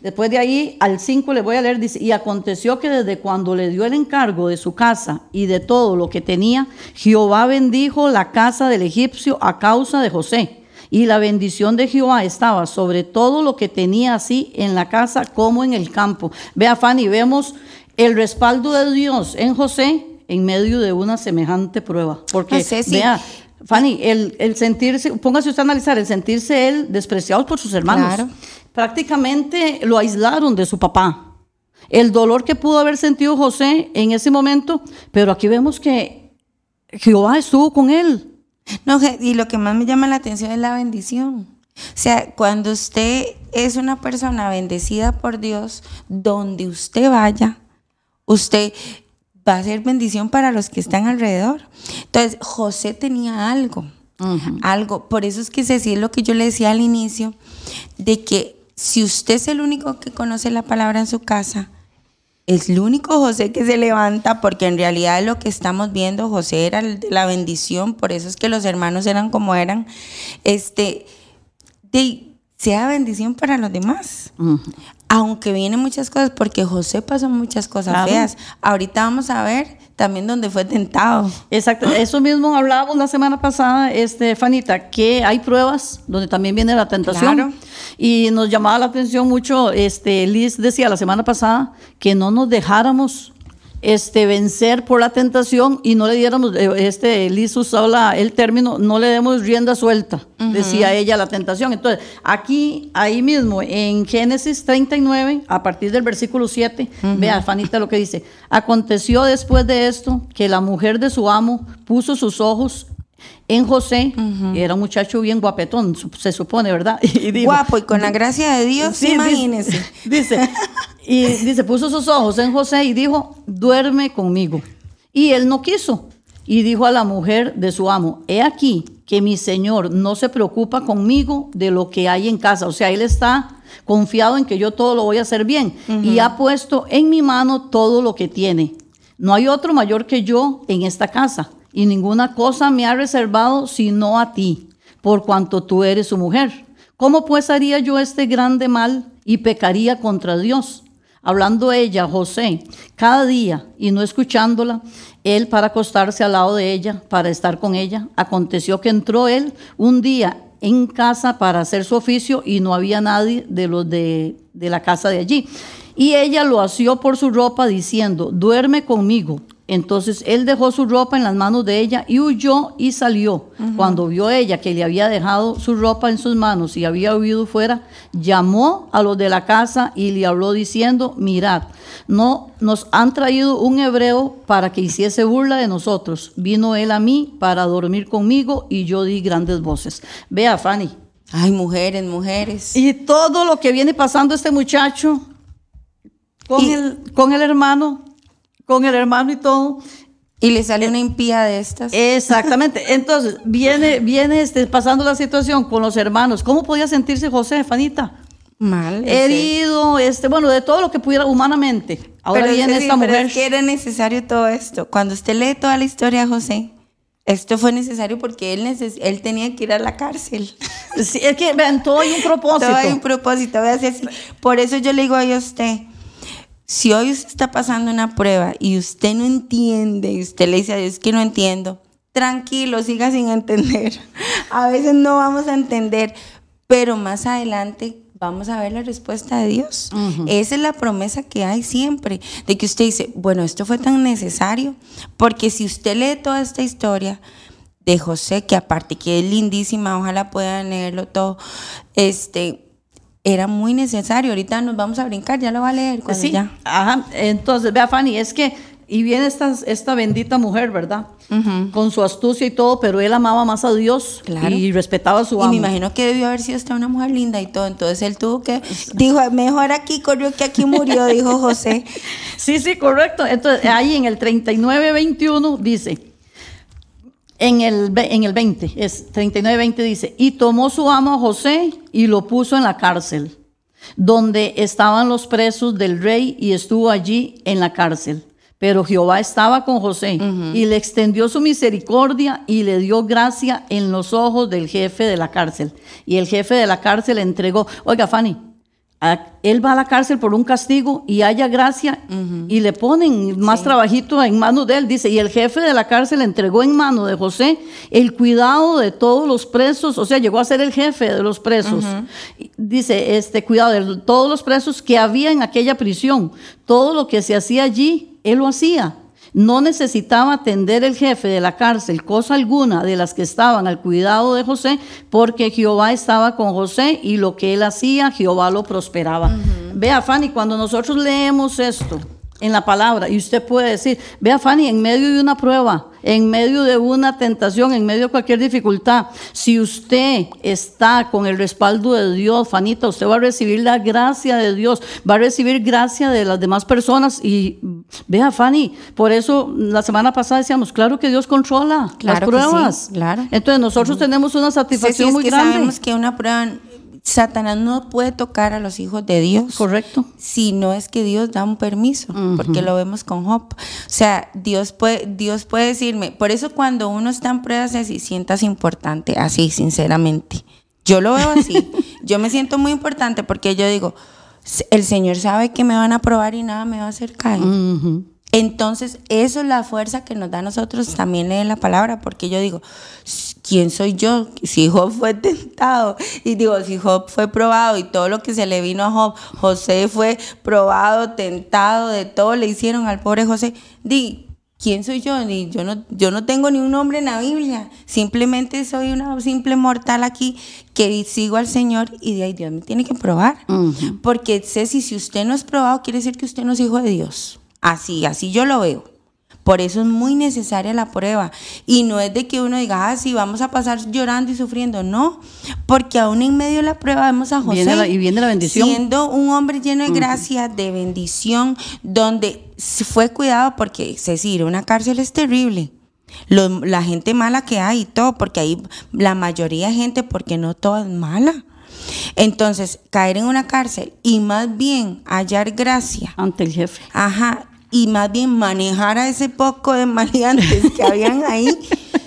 [SPEAKER 4] Después de ahí, al 5 le voy a leer, dice, y aconteció que desde cuando le dio el encargo de su casa y de todo lo que tenía, Jehová bendijo la casa del egipcio a causa de José. Y la bendición de Jehová estaba sobre todo lo que tenía así en la casa como en el campo. Vea, Fanny, vemos el respaldo de Dios en José en medio de una semejante prueba. Porque,
[SPEAKER 3] No sé si-
[SPEAKER 4] vea, Fanny, el, el sentirse, póngase usted a analizar, el sentirse él despreciado por sus hermanos.
[SPEAKER 3] Claro.
[SPEAKER 4] Prácticamente lo aislaron de su papá. El dolor que pudo haber sentido José en ese momento, pero aquí vemos que Jehová estuvo con él.
[SPEAKER 3] No, y lo que más me llama la atención es la bendición. O sea, cuando usted es una persona bendecida por Dios, donde usted vaya, usted va a ser bendición para los que están alrededor. Entonces, José tenía algo, algo. Por eso es que Ceci, es lo que yo le decía al inicio, de que si usted es el único que conoce la palabra en su casa, es el único José que se levanta porque en realidad lo que estamos viendo, José era el de la bendición, por eso es que los hermanos eran como eran, este, de, sea bendición para los demás. Aunque vienen muchas cosas, porque José pasó muchas cosas
[SPEAKER 4] Claro.
[SPEAKER 3] feas. Ahorita vamos a ver también donde fue tentado.
[SPEAKER 4] Exacto, eso mismo hablábamos la semana pasada, este, Fanita, que hay pruebas donde también viene la tentación.
[SPEAKER 3] Claro.
[SPEAKER 4] Y nos llamaba la atención mucho, este, Liz decía la semana pasada que no nos dejáramos este, vencer por la tentación y no le diéramos, eh, este, Liz usaba el término, no le demos rienda suelta, decía ella, la tentación. Entonces, aquí, ahí mismo, en Génesis 39, a partir del versículo 7, vea, Fanita, lo que dice, aconteció después de esto que la mujer de su amo puso sus ojos en José, era un muchacho bien guapetón, se supone, ¿verdad? Y dijo,
[SPEAKER 3] Guapo y con la gracia de Dios,
[SPEAKER 4] Sí, dice-
[SPEAKER 3] imagínense.
[SPEAKER 4] Dice, y dice, puso sus ojos en José y dijo, duerme conmigo. Y él no quiso. Y dijo a la mujer de su amo, he aquí que mi señor no se preocupa conmigo de lo que hay en casa. O sea, él está confiado en que yo todo lo voy a hacer bien. Y ha puesto en mi mano todo lo que tiene. No hay otro mayor que yo en esta casa. Y ninguna cosa me ha reservado sino a ti, por cuanto tú eres su mujer. ¿Cómo pues haría yo este grande mal y pecaría contra Dios? Hablando ella, José, cada día y no escuchándola, él para acostarse al lado de ella, para estar con ella, aconteció que entró él un día en casa para hacer su oficio y no había nadie de los de, de la casa de allí. Y ella lo asió por su ropa diciendo, duerme conmigo. Entonces él dejó su ropa en las manos de ella y huyó y salió. Cuando vio ella que le había dejado su ropa en sus manos y había huido fuera, llamó a los de la casa y le habló diciendo, mirad, no nos han traído un hebreo para que hiciese burla de nosotros. Vino él a mí para dormir conmigo y yo di grandes voces. Vea, Fanny.
[SPEAKER 3] Ay, mujeres, mujeres.
[SPEAKER 4] Y todo lo que viene pasando este muchacho con,
[SPEAKER 3] Y-
[SPEAKER 4] el, con el hermano, con el hermano y todo.
[SPEAKER 3] Y le sale una impía de estas.
[SPEAKER 4] Exactamente. Entonces, viene, viene este, pasando la situación con los hermanos. ¿Cómo podía sentirse José, Fanita?
[SPEAKER 3] Mal. ese.
[SPEAKER 4] Herido, este, bueno, de todo lo que pudiera humanamente. Ahora
[SPEAKER 3] Pero
[SPEAKER 4] viene
[SPEAKER 3] sí,
[SPEAKER 4] esta
[SPEAKER 3] pero
[SPEAKER 4] mujer.
[SPEAKER 3] es que era necesario todo esto. Cuando usted lee toda la historia de José, esto fue necesario porque él, neces- él tenía que ir a la cárcel.
[SPEAKER 4] Sí, es que vean, todo hay un propósito.
[SPEAKER 3] Todo hay un propósito. vea, si así- Por eso yo le digo a usted, si hoy usted está pasando una prueba y usted no entiende, y usted le dice a Dios que no entiendo, tranquilo, siga sin entender. A veces no vamos a entender, pero más adelante vamos a ver la respuesta de Dios. Esa es la promesa que hay siempre, de que usted dice, bueno, esto fue tan necesario, porque si usted lee toda esta historia, de José, que aparte que es lindísima, ojalá puedan leerlo todo, este, era muy necesario. Ahorita nos vamos a brincar, ya lo va a leer cuando
[SPEAKER 4] Sí,
[SPEAKER 3] ya.
[SPEAKER 4] ajá. Entonces, vea, Fanny, es que, y viene esta, esta bendita mujer, ¿verdad? Con su astucia y todo, pero él amaba más a Dios
[SPEAKER 3] Claro.
[SPEAKER 4] y respetaba a su
[SPEAKER 3] Y
[SPEAKER 4] amo.
[SPEAKER 3] me imagino que debió haber sido esta una mujer linda y todo. Entonces él tuvo que, dijo, mejor aquí corrió que aquí murió, dijo José.
[SPEAKER 4] Sí, sí, correcto. Entonces, ahí en el 39-21 dice, en el, en el 20, es 39-20 dice, y tomó su amo a José y lo puso en la cárcel, donde estaban los presos del rey y estuvo allí en la cárcel. Pero Jehová estaba con José y le extendió su misericordia y le dio gracia en los ojos del jefe de la cárcel. Y el jefe de la cárcel le entregó, oiga Fanny, a- él va a la cárcel por un castigo y haya gracia y le ponen más trabajito en manos de él. Dice, y el jefe de la cárcel entregó en mano de José el cuidado de todos los presos, o sea, llegó a ser el jefe de los presos. Dice, este cuidado de todos los presos que había en aquella prisión. Todo lo que se hacía allí, él lo hacía. No necesitaba atender el jefe de la cárcel cosa alguna de las que estaban al cuidado de José, porque Jehová estaba con José y lo que él hacía, Jehová lo prosperaba. Vea, Fanny, cuando nosotros leemos esto en la palabra, y usted puede decir, vea, Fanny, en medio de una prueba, en medio de una tentación, en medio de cualquier dificultad, si usted está con el respaldo de Dios, Fanita, usted va a recibir la gracia de Dios, va a recibir gracia de las demás personas y vea, Fanny, por eso la semana pasada decíamos, claro que Dios controla
[SPEAKER 3] Claro
[SPEAKER 4] las
[SPEAKER 3] sí,
[SPEAKER 4] pruebas.
[SPEAKER 3] claro.
[SPEAKER 4] Entonces nosotros tenemos una
[SPEAKER 3] Sí, sí,
[SPEAKER 4] satisfacción
[SPEAKER 3] es
[SPEAKER 4] muy
[SPEAKER 3] que
[SPEAKER 4] grande.
[SPEAKER 3] sabemos que una prueba Satanás no puede tocar a los hijos de Dios.
[SPEAKER 4] Correcto.
[SPEAKER 3] Si no es que Dios da un permiso, porque lo vemos con Job. O sea, Dios puede, Dios puede decirme, por eso cuando uno está en pruebas así, sientas importante, así, sinceramente. Yo lo veo así. yo me siento muy importante porque yo digo, el Señor sabe que me van a probar y nada me va a hacer caer. Entonces, eso es la fuerza que nos da a nosotros también leer la palabra, porque yo digo, ¿quién soy yo? Si Job fue tentado, y digo, si Job fue probado y todo lo que se le vino a Job, José fue probado, tentado, de todo le hicieron al pobre José, di, ¿quién soy yo? Ni, yo, no, yo no tengo ni un nombre en la Biblia, simplemente soy una simple mortal aquí que sigo al Señor y de ahí Dios me tiene que probar, porque sé si, si usted no es probado, quiere decir que usted no es hijo de Dios. Así, así yo lo veo. Por eso es muy necesaria la prueba. Y no es de que uno diga, ah, sí, vamos a pasar llorando y sufriendo. No, porque aún en medio de la prueba vemos a José.
[SPEAKER 4] y viene la bendición.
[SPEAKER 3] Siendo un hombre lleno de gracia, de bendición, donde fue cuidado porque, Cecil, una cárcel es terrible. la gente mala que hay y todo, porque hay la mayoría de gente, porque no toda es mala. Entonces, caer en una cárcel y más bien hallar gracia.
[SPEAKER 4] Ante el jefe.
[SPEAKER 3] Ajá, y más bien manejar a ese poco de maleantes que habían ahí.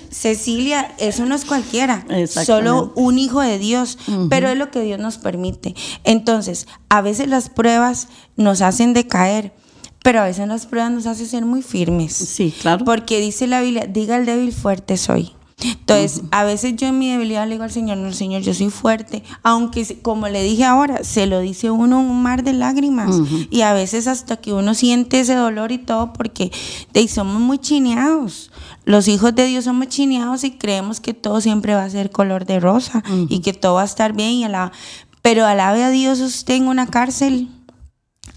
[SPEAKER 3] Cecilia, eso no es cualquiera, solo un hijo de Dios, pero es lo que Dios nos permite. Entonces, a veces las pruebas nos hacen decaer, pero a veces las pruebas nos hacen ser muy firmes.
[SPEAKER 4] Sí, claro.
[SPEAKER 3] Porque dice la Biblia, diga el débil fuerte soy. Entonces, a veces yo en mi debilidad le digo al Señor, no, Señor, yo soy fuerte, aunque como le dije ahora, se lo dice uno un mar de lágrimas. Y a veces hasta que uno siente ese dolor y todo porque de, somos muy chineados. Los hijos de Dios somos chineados y creemos que todo siempre va a ser color de rosa y que todo va a estar bien y pero alabe a Dios usted en una cárcel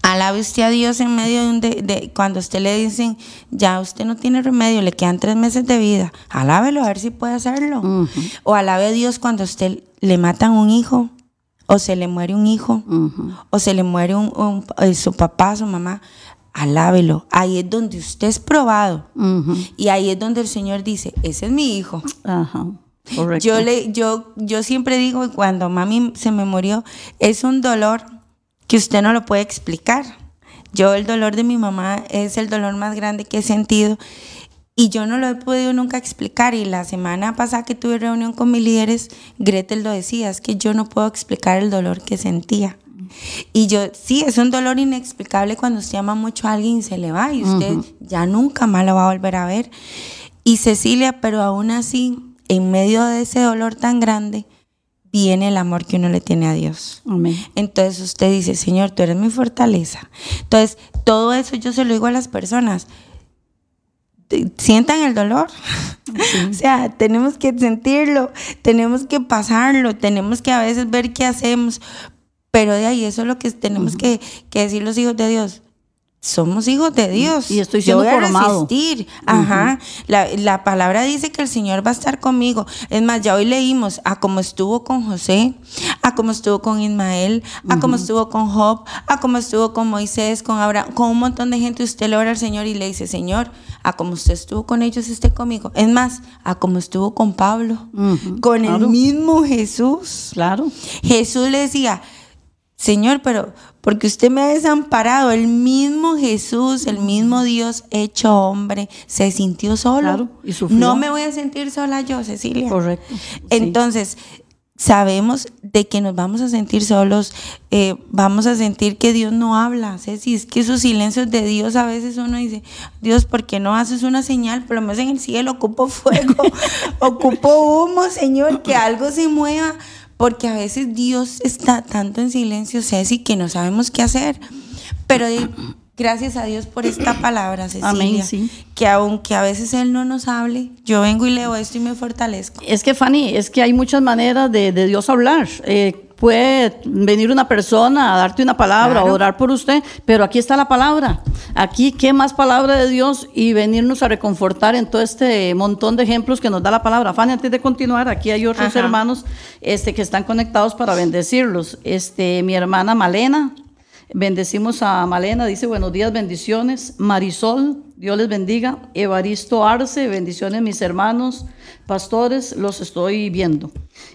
[SPEAKER 3] Alabe usted a Dios en medio de, un de, cuando usted le dicen, ya usted no tiene remedio, le quedan tres meses de vida. Alábelo a ver si puede hacerlo. O alabe a Dios cuando usted le matan un hijo, o se le muere un hijo, o se le muere un, eh, su papá, su mamá. Alábelo. Ahí es donde usted es probado. Y ahí es donde el Señor dice, ese es mi hijo. Yo, le, yo, yo siempre digo, cuando mami se me murió, es un dolor que usted no lo puede explicar. Yo el dolor de mi mamá es el dolor más grande que he sentido y yo no lo he podido nunca explicar. Y la semana pasada que tuve reunión con mis líderes, Gretel lo decía, es que yo no puedo explicar el dolor que sentía. Y yo, sí, es un dolor inexplicable cuando usted ama mucho a alguien y se le va y usted ya nunca más lo va a volver a ver. Y Cecilia, pero aún así, en medio de ese dolor tan grande, viene el amor que uno le tiene a Dios. Entonces usted dice, Señor, tú eres mi fortaleza. Entonces, todo eso yo se lo digo a las personas. Sientan el dolor. o sea, tenemos que sentirlo, tenemos que pasarlo, tenemos que a veces ver qué hacemos. Pero de ahí eso es lo que tenemos que, que decir los hijos de Dios somos hijos de Dios.
[SPEAKER 4] Y estoy siendo Yo formado.
[SPEAKER 3] Ajá. La, palabra dice que el Señor va a estar conmigo. Es más, ya hoy leímos a cómo estuvo con José, a cómo estuvo con Ismael, a cómo estuvo con Job, a cómo estuvo con Moisés, con Abraham, con un montón de gente. Usted le ora al Señor y le dice, Señor, a cómo usted estuvo con ellos, esté conmigo. Es más, a cómo estuvo con Pablo, con el mismo Jesús.
[SPEAKER 4] Claro.
[SPEAKER 3] Jesús le decía, Señor, pero porque usted me ha desamparado, el mismo Jesús, el mismo Dios hecho hombre, se sintió solo. y no me voy a sentir sola yo, Cecilia.
[SPEAKER 4] Correcto.
[SPEAKER 3] Entonces, sabemos de que nos vamos a sentir solos, eh, vamos a sentir que Dios no habla, Ceci, es que esos silencios de Dios a veces uno dice, Dios, ¿por qué no haces una señal? Por lo menos en el cielo ocupo fuego, ocupo humo, Señor, que algo se mueva porque a veces Dios está tanto en silencio, Ceci, que no sabemos qué hacer. Pero gracias a Dios por esta palabra, Cecilia. Que aunque a veces Él no nos hable, yo vengo y leo esto y me fortalezco.
[SPEAKER 4] Es que, Fanny, es que hay muchas maneras de, Dios hablar. Eh, puede venir una persona a darte una palabra o orar por usted, pero aquí está la palabra. Aquí, ¿qué más palabra de Dios? Y venirnos a reconfortar en todo este montón de ejemplos que nos da la palabra. Fanny, antes de continuar, aquí hay otros hermanos este, que están conectados para bendecirlos. Este, mi hermana Malena, bendecimos a Malena, dice buenos días, bendiciones. Marisol, Dios les bendiga. Evaristo Arce, bendiciones mis hermanos, pastores, los estoy viendo.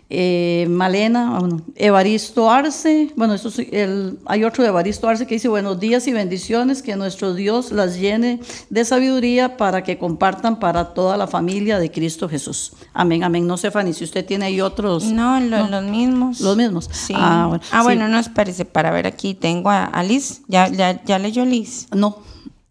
[SPEAKER 4] Eh, Malena, bueno, Evaristo Arce, bueno, esto sí, el, hay otro de Evaristo Arce que dice buenos días y bendiciones, que nuestro Dios las llene de sabiduría para que compartan para toda la familia de Cristo Jesús. Amén, amén. No Fanny, si usted tiene ahí otros.
[SPEAKER 3] No, lo- los mismos.
[SPEAKER 4] Los mismos.
[SPEAKER 3] Sí.
[SPEAKER 4] Ah, bueno.
[SPEAKER 3] Ah,
[SPEAKER 4] Sí.
[SPEAKER 3] bueno, no, espérese, para ver aquí tengo a, a Liz. ¿Ya, ya, ya leyó Liz?
[SPEAKER 4] No.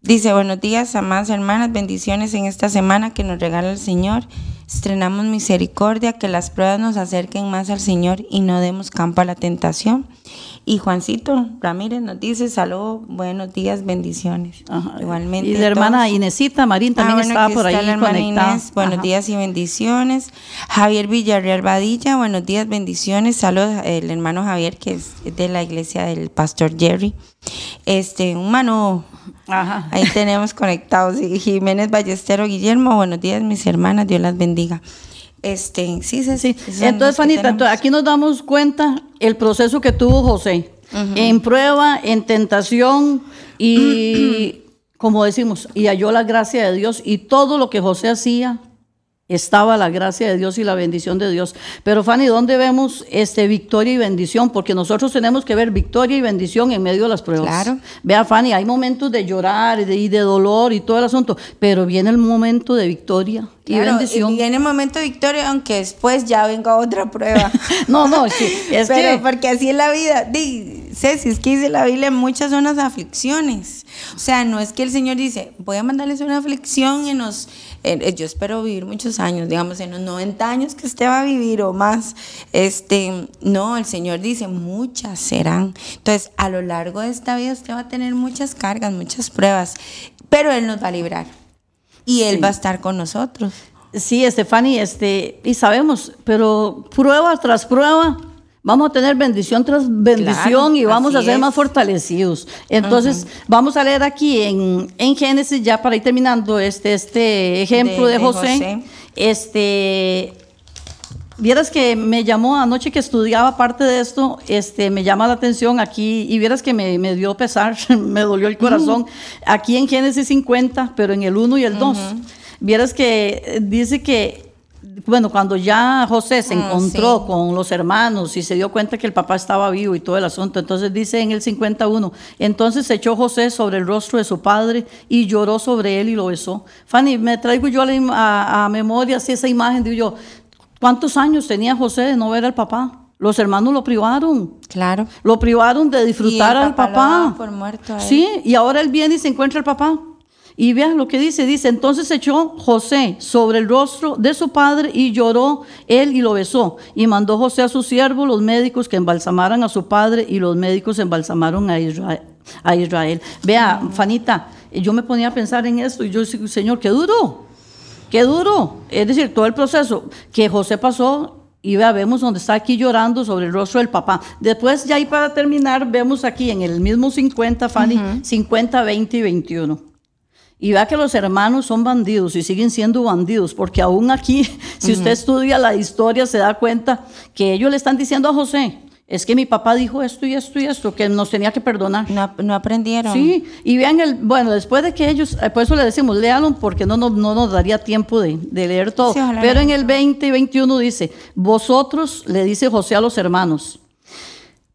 [SPEAKER 3] Dice, buenos días, amadas hermanas, bendiciones en esta semana que nos regala el Señor. Estrenamos misericordia, que las pruebas nos acerquen más al Señor y no demos campo a la tentación. Y Juancito Ramírez nos dice, salud, buenos días, bendiciones.
[SPEAKER 4] Ajá.
[SPEAKER 3] Igualmente.
[SPEAKER 4] Y la hermana
[SPEAKER 3] todos.
[SPEAKER 4] Inesita Marín también
[SPEAKER 3] Ah, bueno,
[SPEAKER 4] estaba por
[SPEAKER 3] está
[SPEAKER 4] ahí
[SPEAKER 3] la hermana
[SPEAKER 4] conectada.
[SPEAKER 3] Inés, buenos
[SPEAKER 4] Ajá.
[SPEAKER 3] días y bendiciones. Javier Villarreal Badilla, buenos días, bendiciones. Saludos el hermano Javier, que es de la iglesia del pastor Jerry. Este, un mano,
[SPEAKER 4] Ajá.
[SPEAKER 3] ahí tenemos conectados. Jiménez Ballestero Guillermo, buenos días, mis hermanas, Dios las bendiga. Este, sí, sí,
[SPEAKER 4] Sí. Entonces, Fanita, aquí nos damos cuenta el proceso que tuvo José. En prueba, en tentación y, como decimos, y halló la gracia de Dios y todo lo que José hacía estaba la gracia de Dios y la bendición de Dios. Pero Fanny, ¿dónde vemos este victoria y bendición? Porque nosotros tenemos que ver victoria y bendición en medio de las pruebas.
[SPEAKER 3] Claro.
[SPEAKER 4] Vea, Fanny, hay momentos de llorar y de, y de dolor y todo el asunto, pero viene el momento de victoria y
[SPEAKER 3] Claro,
[SPEAKER 4] bendición.
[SPEAKER 3] y viene el momento de victoria, aunque después ya venga otra prueba.
[SPEAKER 4] No, no, sí, es
[SPEAKER 3] Pero
[SPEAKER 4] que
[SPEAKER 3] porque así es la vida. Di, Ceci, es que dice la Biblia, muchas son las aflicciones. O sea, no es que el Señor dice, voy a mandarles una aflicción los, en- eh, yo espero vivir muchos años, digamos, en los 90 años que usted va a vivir o más. Este, no, el Señor dice, muchas serán. Entonces, a lo largo de esta vida usted va a tener muchas cargas, muchas pruebas, pero Él nos va a librar. Y Él va a estar con nosotros.
[SPEAKER 4] Sí, Estefani, este, y sabemos, pero prueba tras prueba, vamos a tener bendición tras bendición
[SPEAKER 3] Claro,
[SPEAKER 4] y vamos a ser
[SPEAKER 3] es.
[SPEAKER 4] más fortalecidos. Entonces, vamos a leer aquí en, en Génesis, ya para ir terminando este, este ejemplo
[SPEAKER 3] De-
[SPEAKER 4] de,
[SPEAKER 3] de
[SPEAKER 4] José. Este, vieras que me llamó anoche que estudiaba parte de esto, este, me llama la atención aquí, y vieras que me, me dio pesar, me dolió el corazón, aquí en Génesis 50, pero en el 1 y el 2. Vieras que dice que, bueno, cuando ya José se
[SPEAKER 3] Ah,
[SPEAKER 4] encontró
[SPEAKER 3] sí.
[SPEAKER 4] con los hermanos y se dio cuenta que el papá estaba vivo y todo el asunto, entonces dice en el 51, entonces se echó José sobre el rostro de su padre y lloró sobre él y lo besó. Fanny, me traigo yo a, a- memoria así esa imagen, digo yo, ¿cuántos años tenía José de no ver al papá? Los hermanos lo privaron.
[SPEAKER 3] Claro.
[SPEAKER 4] Lo privaron de disfrutar
[SPEAKER 3] Y el
[SPEAKER 4] al
[SPEAKER 3] papá lo por muerto a él.
[SPEAKER 4] Sí, y ahora él viene y se encuentra el papá. Y vean lo que dice, dice, entonces echó José sobre el rostro de su padre y lloró él y lo besó. Y mandó José a su siervo, los médicos, que embalsamaran a su padre y los médicos embalsamaron a Israel. A Israel. Vea, Fanita, yo me ponía a pensar en esto y yo decía, Señor, qué duro, qué duro. Es decir, todo el proceso que José pasó y vea, vemos donde está aquí llorando sobre el rostro del papá. Después, ya ahí para terminar, vemos aquí en el mismo 50, Fanny, 50, 20 y 21. Y vea que los hermanos son bandidos y siguen siendo bandidos, porque aún aquí, si usted estudia la historia, se da cuenta que ellos le están diciendo a José, es que mi papá dijo esto y esto y esto, que nos tenía que perdonar.
[SPEAKER 3] No, no aprendieron.
[SPEAKER 4] Sí, y vean el, bueno, después de que ellos, eh, por eso le decimos, léanlo porque no, nos- no nos daría tiempo de, de leer todo.
[SPEAKER 3] Sí,
[SPEAKER 4] Pero en el 20 y 21 dice, vosotros, le dice José a los hermanos,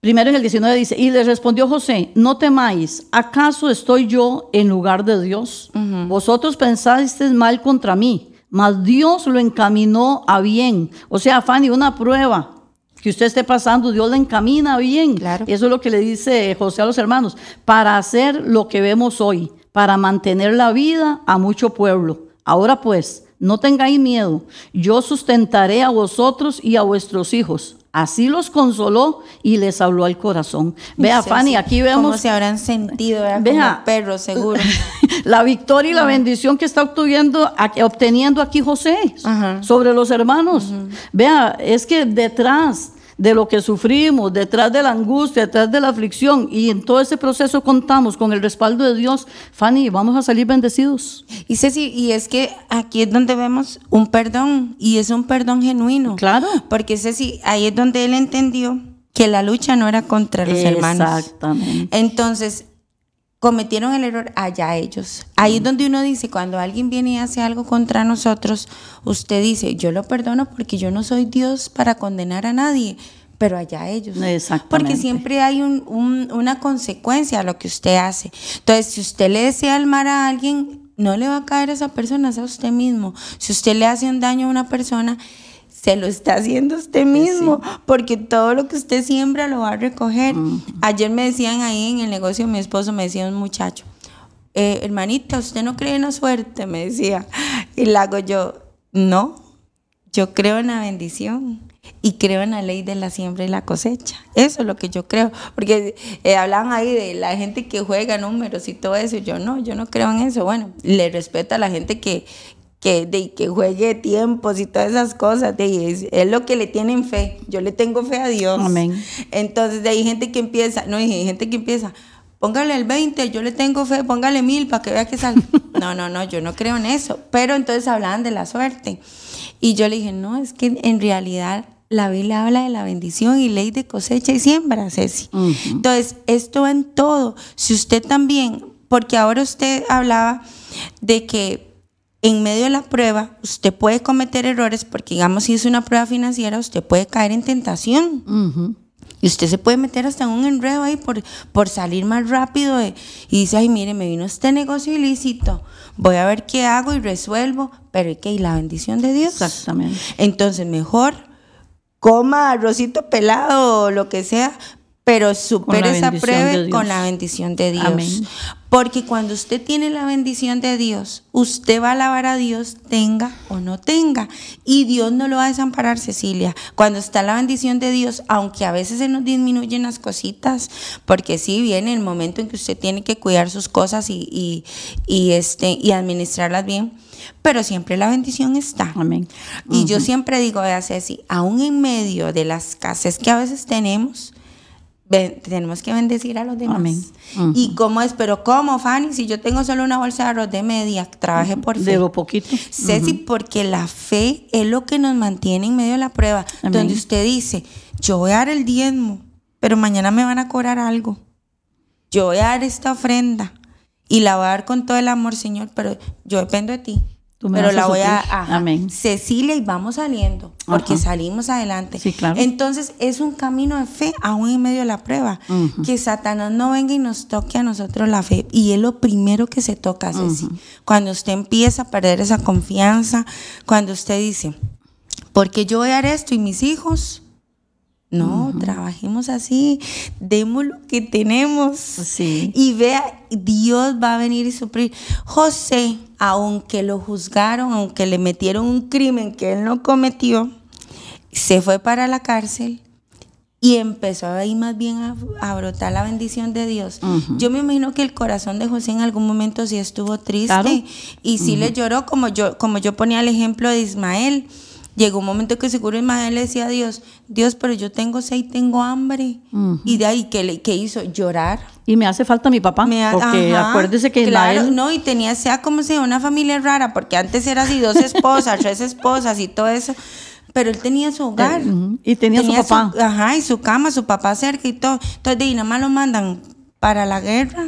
[SPEAKER 4] Primero en el 19 dice, y le respondió José, no temáis, ¿acaso estoy yo en lugar de Dios? Vosotros pensasteis mal contra mí, mas Dios lo encaminó a bien. O sea, Fanny, una prueba que usted esté pasando, Dios la encamina a bien.
[SPEAKER 3] Claro.
[SPEAKER 4] Eso es lo que le dice José a los hermanos, para hacer lo que vemos hoy, para mantener la vida a mucho pueblo. Ahora pues, no tengáis miedo, yo sustentaré a vosotros y a vuestros hijos. Así los consoló y les habló al corazón. Vea,
[SPEAKER 3] Sí,
[SPEAKER 4] Fanny,
[SPEAKER 3] sí.
[SPEAKER 4] aquí
[SPEAKER 3] ¿Cómo
[SPEAKER 4] vemos
[SPEAKER 3] se habrán sentido?
[SPEAKER 4] Vea.
[SPEAKER 3] como perros, seguro.
[SPEAKER 4] la victoria y la bendición que está obteniendo, aquí- obteniendo aquí José sobre los hermanos. Vea, es que detrás de lo que sufrimos, detrás de la angustia, detrás de la aflicción, y en todo ese proceso contamos con el respaldo de Dios, Fanny, vamos a salir bendecidos.
[SPEAKER 3] Y Ceci, y es que aquí es donde vemos un perdón, y es un perdón genuino.
[SPEAKER 4] Claro.
[SPEAKER 3] Porque Ceci, ahí es donde él entendió que la lucha no era contra los hermanos.
[SPEAKER 4] Exactamente.
[SPEAKER 3] Entonces, cometieron el error allá ellos. Ahí es donde uno dice, cuando alguien viene y hace algo contra nosotros, usted dice, yo lo perdono porque yo no soy Dios para condenar a nadie, pero allá ellos.
[SPEAKER 4] Exactamente.
[SPEAKER 3] Porque siempre hay un- un- una consecuencia a lo que usted hace. Entonces, si usted le desea el mal a alguien, no le va a caer a esa persona, es a usted mismo. Si usted le hace un daño a una persona, se lo está haciendo usted mismo, porque todo lo que usted siembra lo va a recoger. Ayer me decían ahí en el negocio, mi esposo me decía un muchacho, eh, hermanita, ¿usted no cree en la suerte? Me decía. Y le hago yo, no, yo creo en la bendición y creo en la ley de la siembra y la cosecha. Eso es lo que yo creo. Porque eh, hablan ahí de la gente que juega números y todo eso. y Yo no, yo no creo en eso. Bueno, le respeto a la gente que, que, de, que juegue tiempos y todas esas cosas. De, es, es lo que le tienen fe. Yo le tengo fe a Dios.
[SPEAKER 4] Amén.
[SPEAKER 3] Entonces, de ahí gente que empieza, no, hay gente que empieza, póngale el 20, yo le tengo fe, póngale mil para que vea que sale. No, no, no, yo no creo en eso. Pero entonces hablaban de la suerte. Y yo le dije, no, es que en realidad la Biblia habla de la bendición y ley de cosecha y siembra, Ceci. Entonces, esto va en todo. Si usted también, porque ahora usted hablaba de que en medio de la prueba usted puede cometer errores, porque digamos si es una prueba financiera, usted puede caer en tentación. Y usted se puede meter hasta en un enredo ahí por, por salir más rápido de- y dice, ay, mire, me vino este negocio ilícito, voy a ver qué hago y resuelvo, pero ¿y qué? ¿Y la bendición de Dios?
[SPEAKER 4] Exactamente.
[SPEAKER 3] Entonces, mejor coma arrocito pelado o lo que sea, pero supere esa prueba con la bendición de Dios.
[SPEAKER 4] Amén.
[SPEAKER 3] Porque cuando usted tiene la bendición de Dios, usted va a alabar a Dios, tenga o no tenga. Y Dios no lo va a desamparar, Cecilia. Cuando está la bendición de Dios, aunque a veces se nos disminuyen las cositas, porque sí viene el momento en que usted tiene que cuidar sus cosas y, y, y, este, y administrarlas bien, pero siempre la bendición está.
[SPEAKER 4] Amén.
[SPEAKER 3] Y yo siempre digo, vea Ceci, aún en medio de las escasez que a veces tenemos, ben- tenemos que bendecir a los demás.
[SPEAKER 4] Amén.
[SPEAKER 3] ¿Y cómo es? Pero ¿cómo, Fanny? Si yo tengo solo una bolsa de arroz de media, trabajé por fe.
[SPEAKER 4] De lo poquito.
[SPEAKER 3] Ceci, porque la fe es lo que nos mantiene en medio de la prueba.
[SPEAKER 4] Amén.
[SPEAKER 3] Donde usted dice, yo voy a dar el diezmo, pero mañana me van a cobrar algo. Yo voy a dar esta ofrenda y la voy a dar con todo el amor, Señor, pero yo dependo de ti.
[SPEAKER 4] Tú me
[SPEAKER 3] pero
[SPEAKER 4] a
[SPEAKER 3] la voy a... ajá.
[SPEAKER 4] Amén.
[SPEAKER 3] Cecilia, y vamos saliendo, porque
[SPEAKER 4] Ajá.
[SPEAKER 3] salimos adelante.
[SPEAKER 4] Sí, claro.
[SPEAKER 3] Entonces, es un camino de fe aún en medio de la prueba. Que Satanás no venga y nos toque a nosotros la fe. Y es lo primero que se toca, Ceci. Cuando usted empieza a perder esa confianza, cuando usted dice, porque yo voy a dar esto y mis hijos. No, trabajemos así, demos lo que tenemos.
[SPEAKER 4] Sí.
[SPEAKER 3] Y vea, Dios va a venir y suplir. José, aunque lo juzgaron, aunque le metieron un crimen que él no cometió, se fue para la cárcel y empezó ahí más bien a, a brotar la bendición de Dios. Yo me imagino que el corazón de José en algún momento sí estuvo triste
[SPEAKER 4] Claro.
[SPEAKER 3] y sí le lloró, como yo, como yo ponía el ejemplo de Ismael. Llegó un momento que seguro Ismael le decía a Dios, Dios, pero yo tengo sed y tengo hambre. Y de ahí, ¿qué, le- qué hizo? Llorar.
[SPEAKER 4] Y me hace falta mi papá.
[SPEAKER 3] Me ha-
[SPEAKER 4] porque
[SPEAKER 3] ajá,
[SPEAKER 4] acuérdese que
[SPEAKER 3] claro,
[SPEAKER 4] Ismael-
[SPEAKER 3] no, y tenía, sea como sea, una familia rara, porque antes era así, dos esposas, tres esposas y todo eso. Pero él tenía su hogar.
[SPEAKER 4] Eh, y tenía su papá.
[SPEAKER 3] ajá, y su cama, su papá cerca y todo. Entonces, de ahí nada más lo mandan para la guerra.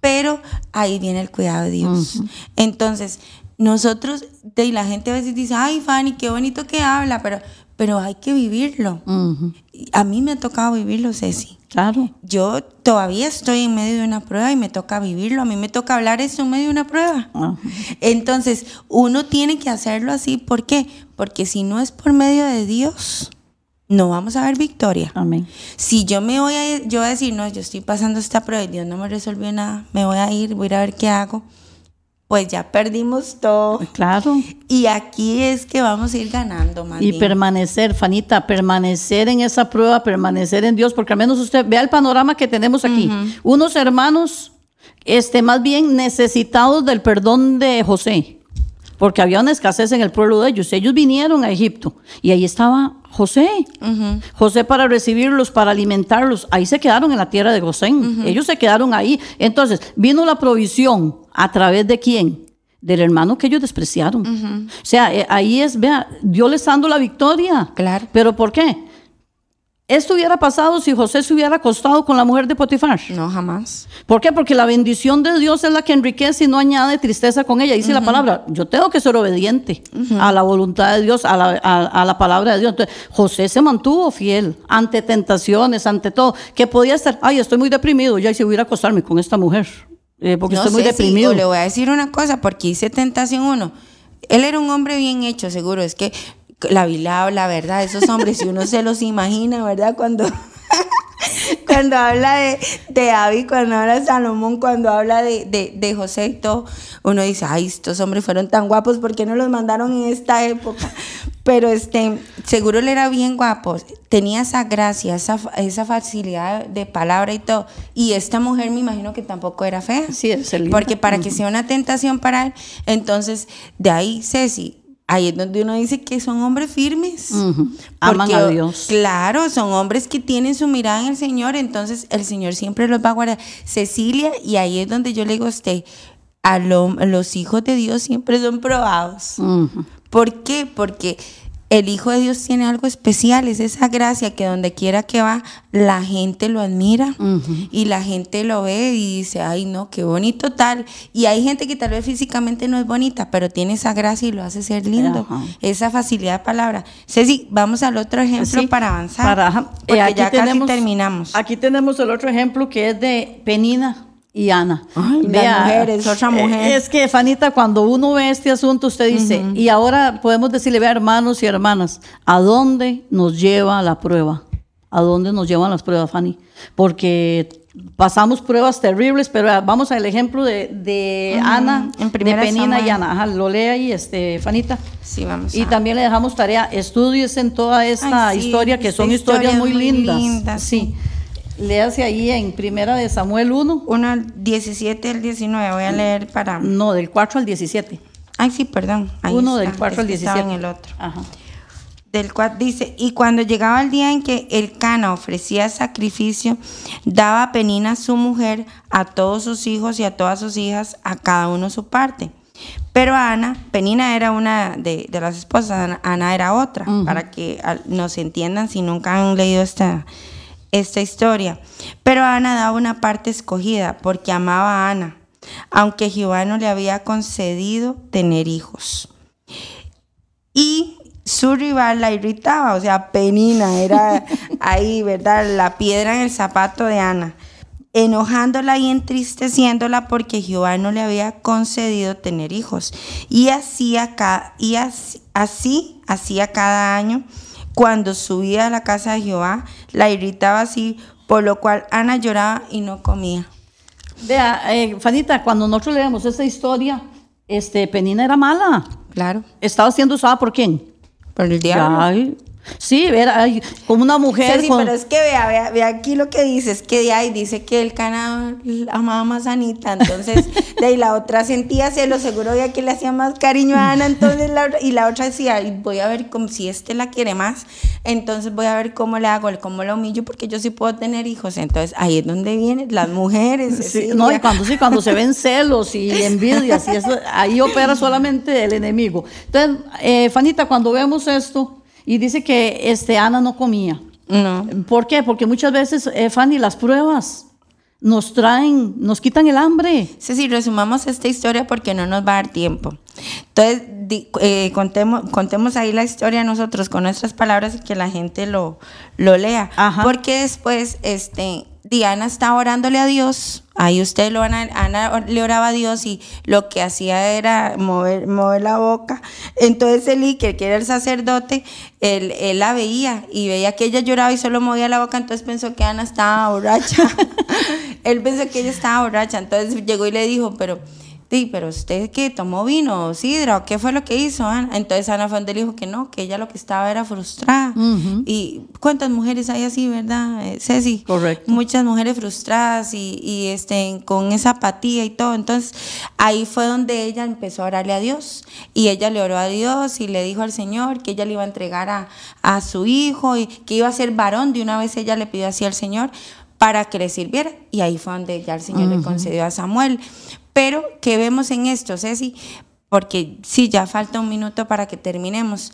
[SPEAKER 3] Pero ahí viene el cuidado de Dios. Entonces, nosotros, ahí la gente a veces dice, ay, Fanny, qué bonito que habla, pero, pero hay que vivirlo. Y A mí me ha tocado vivirlo, Ceci.
[SPEAKER 4] Claro.
[SPEAKER 3] Yo todavía estoy en medio de una prueba y me toca vivirlo. A mí me toca hablar eso en medio de una prueba.
[SPEAKER 4] Ajá.
[SPEAKER 3] Entonces, uno tiene que hacerlo así. ¿Por qué? Porque si no es por medio de Dios, no vamos a ver victoria.
[SPEAKER 4] Amén.
[SPEAKER 3] Si yo me voy a yo voy a decir, no, yo estoy pasando esta prueba y Dios no me resolvió nada, me voy a ir, voy a ir a ver qué hago, pues ya perdimos todo.
[SPEAKER 4] Claro.
[SPEAKER 3] Y aquí es que vamos a ir ganando más
[SPEAKER 4] Y permanecer, Fanita, permanecer en esa prueba, permanecer en Dios, porque al menos usted vea el panorama que tenemos aquí. Unos hermanos, este, más bien necesitados del perdón de José, porque había una escasez en el pueblo de ellos. Ellos vinieron a Egipto y ahí estaba José. José para recibirlos, para alimentarlos. Ahí se quedaron en la tierra de Gosén. Ellos se quedaron ahí. Entonces, vino la provisión a través de quién? Del hermano que ellos despreciaron. O sea, eh, ahí es, vea, Dios les dando la victoria.
[SPEAKER 3] Claro.
[SPEAKER 4] ¿Pero por qué? Esto hubiera pasado si José se hubiera acostado con la mujer de Potifar.
[SPEAKER 3] No, jamás.
[SPEAKER 4] ¿Por qué? Porque la bendición de Dios es la que enriquece y no añade tristeza con ella. Dice la palabra, yo tengo que ser obediente a la voluntad de Dios, a la, a- a la palabra de Dios. Entonces, José se mantuvo fiel ante tentaciones, ante todo. Que podía estar, ay, estoy muy deprimido, ya y se hubiera acostarme con esta mujer. eh, porque
[SPEAKER 3] no
[SPEAKER 4] estoy muy
[SPEAKER 3] sé si-
[SPEAKER 4] deprimido.
[SPEAKER 3] le voy a decir una cosa, porque dice tentación uno. Él era un hombre bien hecho, seguro. Es que la Biblia habla, ¿verdad? Esos hombres, si uno se los imagina, ¿verdad? Cuando, cuando habla de, de David, cuando habla de Salomón, cuando habla de, de, de José y todo, uno dice, ay, estos hombres fueron tan guapos, ¿por qué no los mandaron en esta época? Pero este, seguro él era bien guapo, tenía esa gracia, esa, esa facilidad de palabra y todo. Y esta mujer me imagino que tampoco era fea.
[SPEAKER 4] Sí, es.
[SPEAKER 3] Porque para que sea una tentación para él, entonces de ahí, Ceci, ahí es donde uno dice que son hombres firmes.
[SPEAKER 4] Aman
[SPEAKER 3] Porque,
[SPEAKER 4] a Dios.
[SPEAKER 3] Claro, son hombres que tienen su mirada en el Señor, entonces el Señor siempre los va a guardar. Cecilia, y ahí es donde yo le digo a usted, a, lo- a los hijos de Dios siempre son probados. ¿Por qué? Porque el Hijo de Dios tiene algo especial, es esa gracia que donde quiera que va, la gente lo admira y la gente lo ve y dice, ay no, qué bonito tal. Y hay gente que tal vez físicamente no es bonita, pero tiene esa gracia y lo hace ser lindo. Esa facilidad de palabra. Ceci, vamos al otro ejemplo
[SPEAKER 4] Sí,
[SPEAKER 3] para avanzar.
[SPEAKER 4] para-
[SPEAKER 3] porque
[SPEAKER 4] Eh, aquí
[SPEAKER 3] ya
[SPEAKER 4] tenemos-
[SPEAKER 3] casi terminamos.
[SPEAKER 4] Aquí tenemos el otro ejemplo que es de Penina y Ana.
[SPEAKER 3] Ay, las mujeres, otra
[SPEAKER 4] eh,
[SPEAKER 3] mujer.
[SPEAKER 4] Es que, Fanita, cuando uno ve este asunto, usted dice, y ahora podemos decirle, vea, hermanos y hermanas, ¿a dónde nos lleva la prueba? ¿A dónde nos llevan las pruebas, Fanny? Porque pasamos pruebas terribles, pero ah, vamos al ejemplo de, de Ana,
[SPEAKER 3] en
[SPEAKER 4] de Penina y. Ana. Ajá, lo lee ahí, este, Fanita.
[SPEAKER 3] Sí, vamos
[SPEAKER 4] Y
[SPEAKER 3] a-
[SPEAKER 4] también le dejamos tarea, estudies en toda esta
[SPEAKER 3] Ay, sí,
[SPEAKER 4] historia, que
[SPEAKER 3] esta
[SPEAKER 4] son historias
[SPEAKER 3] historia
[SPEAKER 4] muy,
[SPEAKER 3] muy
[SPEAKER 4] lindas.
[SPEAKER 3] linda,
[SPEAKER 4] sí. Léase ahí en Primera de Samuel 1,
[SPEAKER 3] Uno al 17 al 19, voy a leer para...
[SPEAKER 4] no, del 4 al 17.
[SPEAKER 3] Ay, sí, perdón. ahí
[SPEAKER 4] Uno
[SPEAKER 3] está,
[SPEAKER 4] del 4
[SPEAKER 3] es
[SPEAKER 4] al
[SPEAKER 3] que estaba
[SPEAKER 4] 17.
[SPEAKER 3] en el otro.
[SPEAKER 4] Ajá.
[SPEAKER 3] Del cual dice, y cuando llegaba el día en que el Cana ofrecía sacrificio, daba a Penina su mujer, a todos sus hijos y a todas sus hijas, a cada uno su parte. Pero Ana, Penina era una de, de las esposas, Ana, Ana era otra, para que nos entiendan si nunca han leído esta, esta historia. Pero Ana daba una parte escogida porque amaba a Ana, aunque Jehová no le había concedido tener hijos y su rival la irritaba, o sea, Penina era ahí, ¿verdad? La piedra en el zapato de Ana, enojándola y entristeciéndola porque Jehová no le había concedido tener hijos. Y así, ca- y así, así hacía cada año cuando subía a la casa de Jehová, la irritaba así, por lo cual Ana lloraba y no comía.
[SPEAKER 4] Vea, eh, Fanita, cuando nosotros leemos esta historia, este, Penina era mala.
[SPEAKER 3] Claro,
[SPEAKER 4] Estaba siendo usada por quién?
[SPEAKER 3] por el diablo.
[SPEAKER 4] Ay, sí, ay, como una mujer.
[SPEAKER 3] Sí,
[SPEAKER 4] con-
[SPEAKER 3] pero es que vea, vea, vea aquí lo que dice, es que de ahí dice que el cana amaba más a Anita, entonces de ahí la otra sentía celos, seguro ya que le hacía más cariño a Ana, entonces la, y la otra decía, "Ay, voy a ver cómo, si este la quiere más, entonces voy a ver cómo le hago, cómo lo humillo, porque yo sí puedo tener hijos, entonces ahí es donde vienen las mujeres.
[SPEAKER 4] Sí, no, y cuando sí, cuando se ven celos y envidias, y eso, ahí opera solamente el enemigo. Entonces, eh, Fanita, cuando vemos esto, y dice que este, Ana no comía.
[SPEAKER 3] No.
[SPEAKER 4] ¿Por qué? Porque muchas veces, eh, Fanny, las pruebas nos traen, nos quitan el hambre.
[SPEAKER 3] Ceci, resumamos esta historia porque no nos va a dar tiempo. Entonces, di- eh, contemos, contemos ahí la historia nosotros con nuestras palabras y que la gente lo, lo lea.
[SPEAKER 4] Ajá.
[SPEAKER 3] Porque después, este, Diana estaba orándole a Dios. Ahí usted lo Ana, Ana le oraba a Dios y lo que hacía era mover, mover la boca. Entonces Eli, que era el sacerdote, él, él la veía y veía que ella lloraba y solo movía la boca, entonces pensó que Ana estaba borracha. él pensó que ella estaba borracha, entonces llegó y le dijo, pero Sí, pero usted qué tomó vino o sidra o qué fue lo que hizo Ana. Entonces Ana fue donde le dijo que no, que ella lo que estaba era frustrada. Y cuántas mujeres hay así, ¿verdad, eh, Ceci?
[SPEAKER 4] Correcto.
[SPEAKER 3] Muchas mujeres frustradas y, y, este, con esa apatía y todo. Entonces ahí fue donde ella empezó a orarle a Dios. Y ella le oró a Dios y le dijo al Señor que ella le iba a entregar a, a su hijo y que iba a ser varón. De una vez ella le pidió así al Señor para que le sirviera. Y ahí fue donde ya el Señor le concedió a Samuel. Pero, ¿qué vemos en esto, Ceci? Porque sí, ya falta un minuto para que terminemos.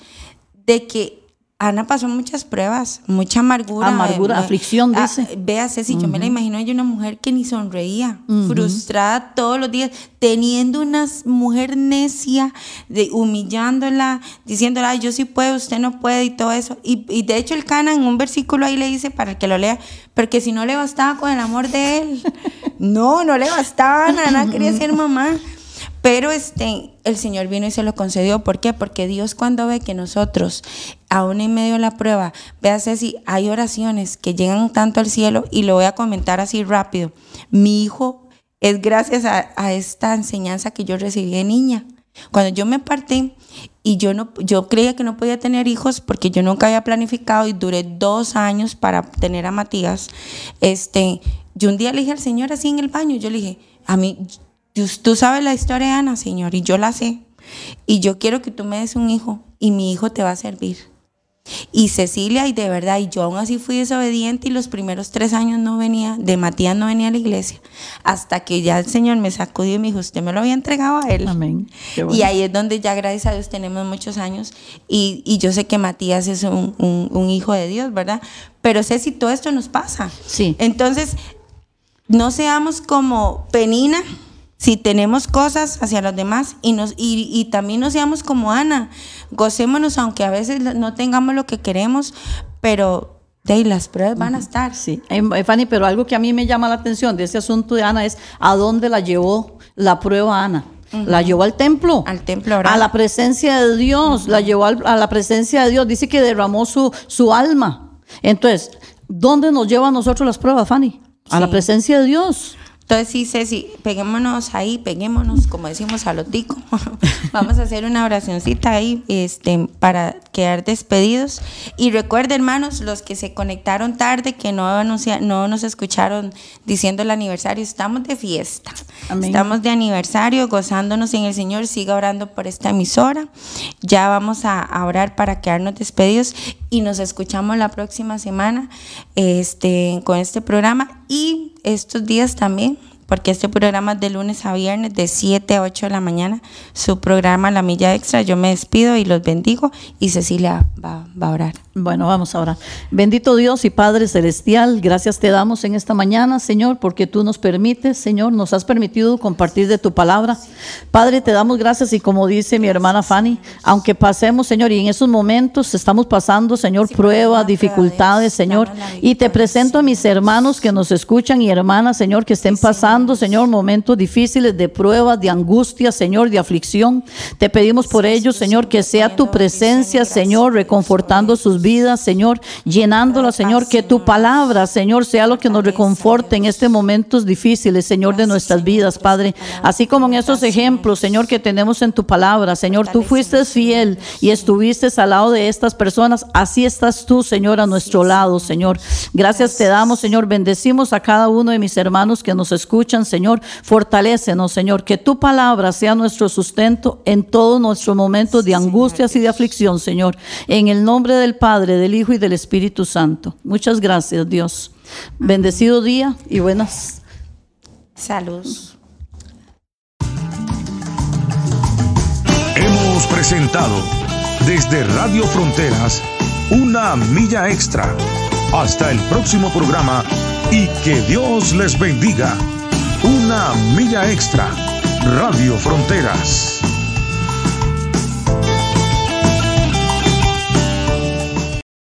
[SPEAKER 3] De que Ana pasó muchas pruebas, mucha amargura.
[SPEAKER 4] Amargura,
[SPEAKER 3] eh,
[SPEAKER 4] aflicción,
[SPEAKER 3] ah,
[SPEAKER 4] dice.
[SPEAKER 3] Vea, Ceci, yo me la imagino ella una mujer que ni sonreía, frustrada todos los días, teniendo una mujer necia, de, humillándola, diciéndola, "Ay, yo sí puedo, usted no puede y todo eso. Y, y de hecho el Cana en un versículo ahí le dice, para el que lo lea, porque si no le bastaba con el amor de él. no, no le bastaba, Ana, Ana quería ser mamá. Pero este, el Señor vino y se lo concedió. ¿Por qué? Porque Dios cuando ve que nosotros, aún en medio de la prueba, vea si hay oraciones que llegan tanto al cielo y lo voy a comentar así rápido. Mi hijo es gracias a, esta enseñanza que yo recibí de niña. Cuando yo me partí y yo no, yo creía que no podía tener hijos porque yo nunca había planificado y duré dos años para tener a Matías. Este, yo un día le dije al Señor así en el baño, yo le dije, a mí, tú sabes la historia de Ana, Señor, y yo la sé. Y yo quiero que tú me des un hijo y mi hijo te va a servir. Y Cecilia, y de verdad, y yo aún así fui desobediente y los primeros tres años no venía, de Matías no venía a la iglesia, hasta que ya el Señor me sacudió y me dijo, usted me lo había entregado a él.
[SPEAKER 4] Amén. Bueno.
[SPEAKER 3] Y ahí es donde ya gracias a Dios tenemos muchos años y, y yo sé que Matías es un, un- un hijo de Dios, ¿verdad? Pero sé si todo esto nos pasa.
[SPEAKER 4] Sí.
[SPEAKER 3] Entonces, no seamos como Penina si tenemos cosas hacia los demás y, nos, y, y también no seamos como Ana. Gocémonos aunque a veces no tengamos lo que queremos, pero de ahí las pruebas van a estar.
[SPEAKER 4] Sí, Eh, eh, Fanny, pero algo que a mí me llama la atención de ese asunto de Ana es a dónde la llevó la prueba Ana. La llevó al templo.
[SPEAKER 3] Al templo a
[SPEAKER 4] la presencia de Dios. La llevó al- a la presencia de Dios. Dice que derramó su, su alma. Entonces, ¿dónde nos llevan a nosotros las pruebas, Fanny? A la presencia de Dios.
[SPEAKER 3] Entonces sí, Ceci, peguémonos ahí, peguémonos, como decimos a lo tico. Vamos a hacer una oracioncita ahí este, para quedar despedidos. Y recuerden, hermanos, los que se conectaron tarde, que no, anuncia- no nos escucharon diciendo el aniversario, estamos de fiesta.
[SPEAKER 4] Amén.
[SPEAKER 3] Estamos de aniversario, gozándonos en el Señor. Siga orando por esta emisora. Ya vamos a, a orar para quedarnos despedidos y nos escuchamos la próxima semana este, con este programa y estos días también, porque este programa es de lunes a viernes de 7 a 8 de la mañana. Su programa La Milla Extra. Yo me despido y los bendigo y Cecilia va, va a orar.
[SPEAKER 4] Bueno, vamos ahora. Bendito Dios y Padre Celestial, gracias te damos en esta mañana, Señor, porque tú nos permites, Señor, nos has permitido compartir de tu palabra. Padre, te damos gracias y como dice mi hermana Fanny, aunque pasemos, Señor, y en esos momentos estamos pasando, Señor, pruebas, dificultades, Señor, y te presento a mis hermanos que nos escuchan y hermanas, Señor, que estén pasando, Señor, momentos difíciles de pruebas, de angustia, Señor, de aflicción. Te pedimos por ellos, Señor, que sea tu presencia, Señor, reconfortando sus vidas, Señor, llenándolas, Señor, que tu palabra, Señor, sea lo que nos reconforte en estos momentos difíciles, Señor, de nuestras vidas, Padre. Así como en esos ejemplos, Señor, que tenemos en tu palabra, Señor, tú fuiste fiel y estuviste al lado de estas personas, así estás tú, Señor, a nuestro lado, Señor. Gracias te damos, Señor, bendecimos a cada uno de mis hermanos que nos escuchan, Señor, fortalécenos, Señor, que tu palabra sea nuestro sustento en todos nuestros momentos de angustias y de aflicción, Señor. En el nombre del Padre, del Hijo y del Espíritu Santo. Muchas gracias, Dios. Bendecido día y buenas.
[SPEAKER 3] Salud.
[SPEAKER 1] Hemos presentado desde Radio Fronteras una milla extra. Hasta el próximo programa y que Dios les bendiga. Una milla extra. Radio Fronteras.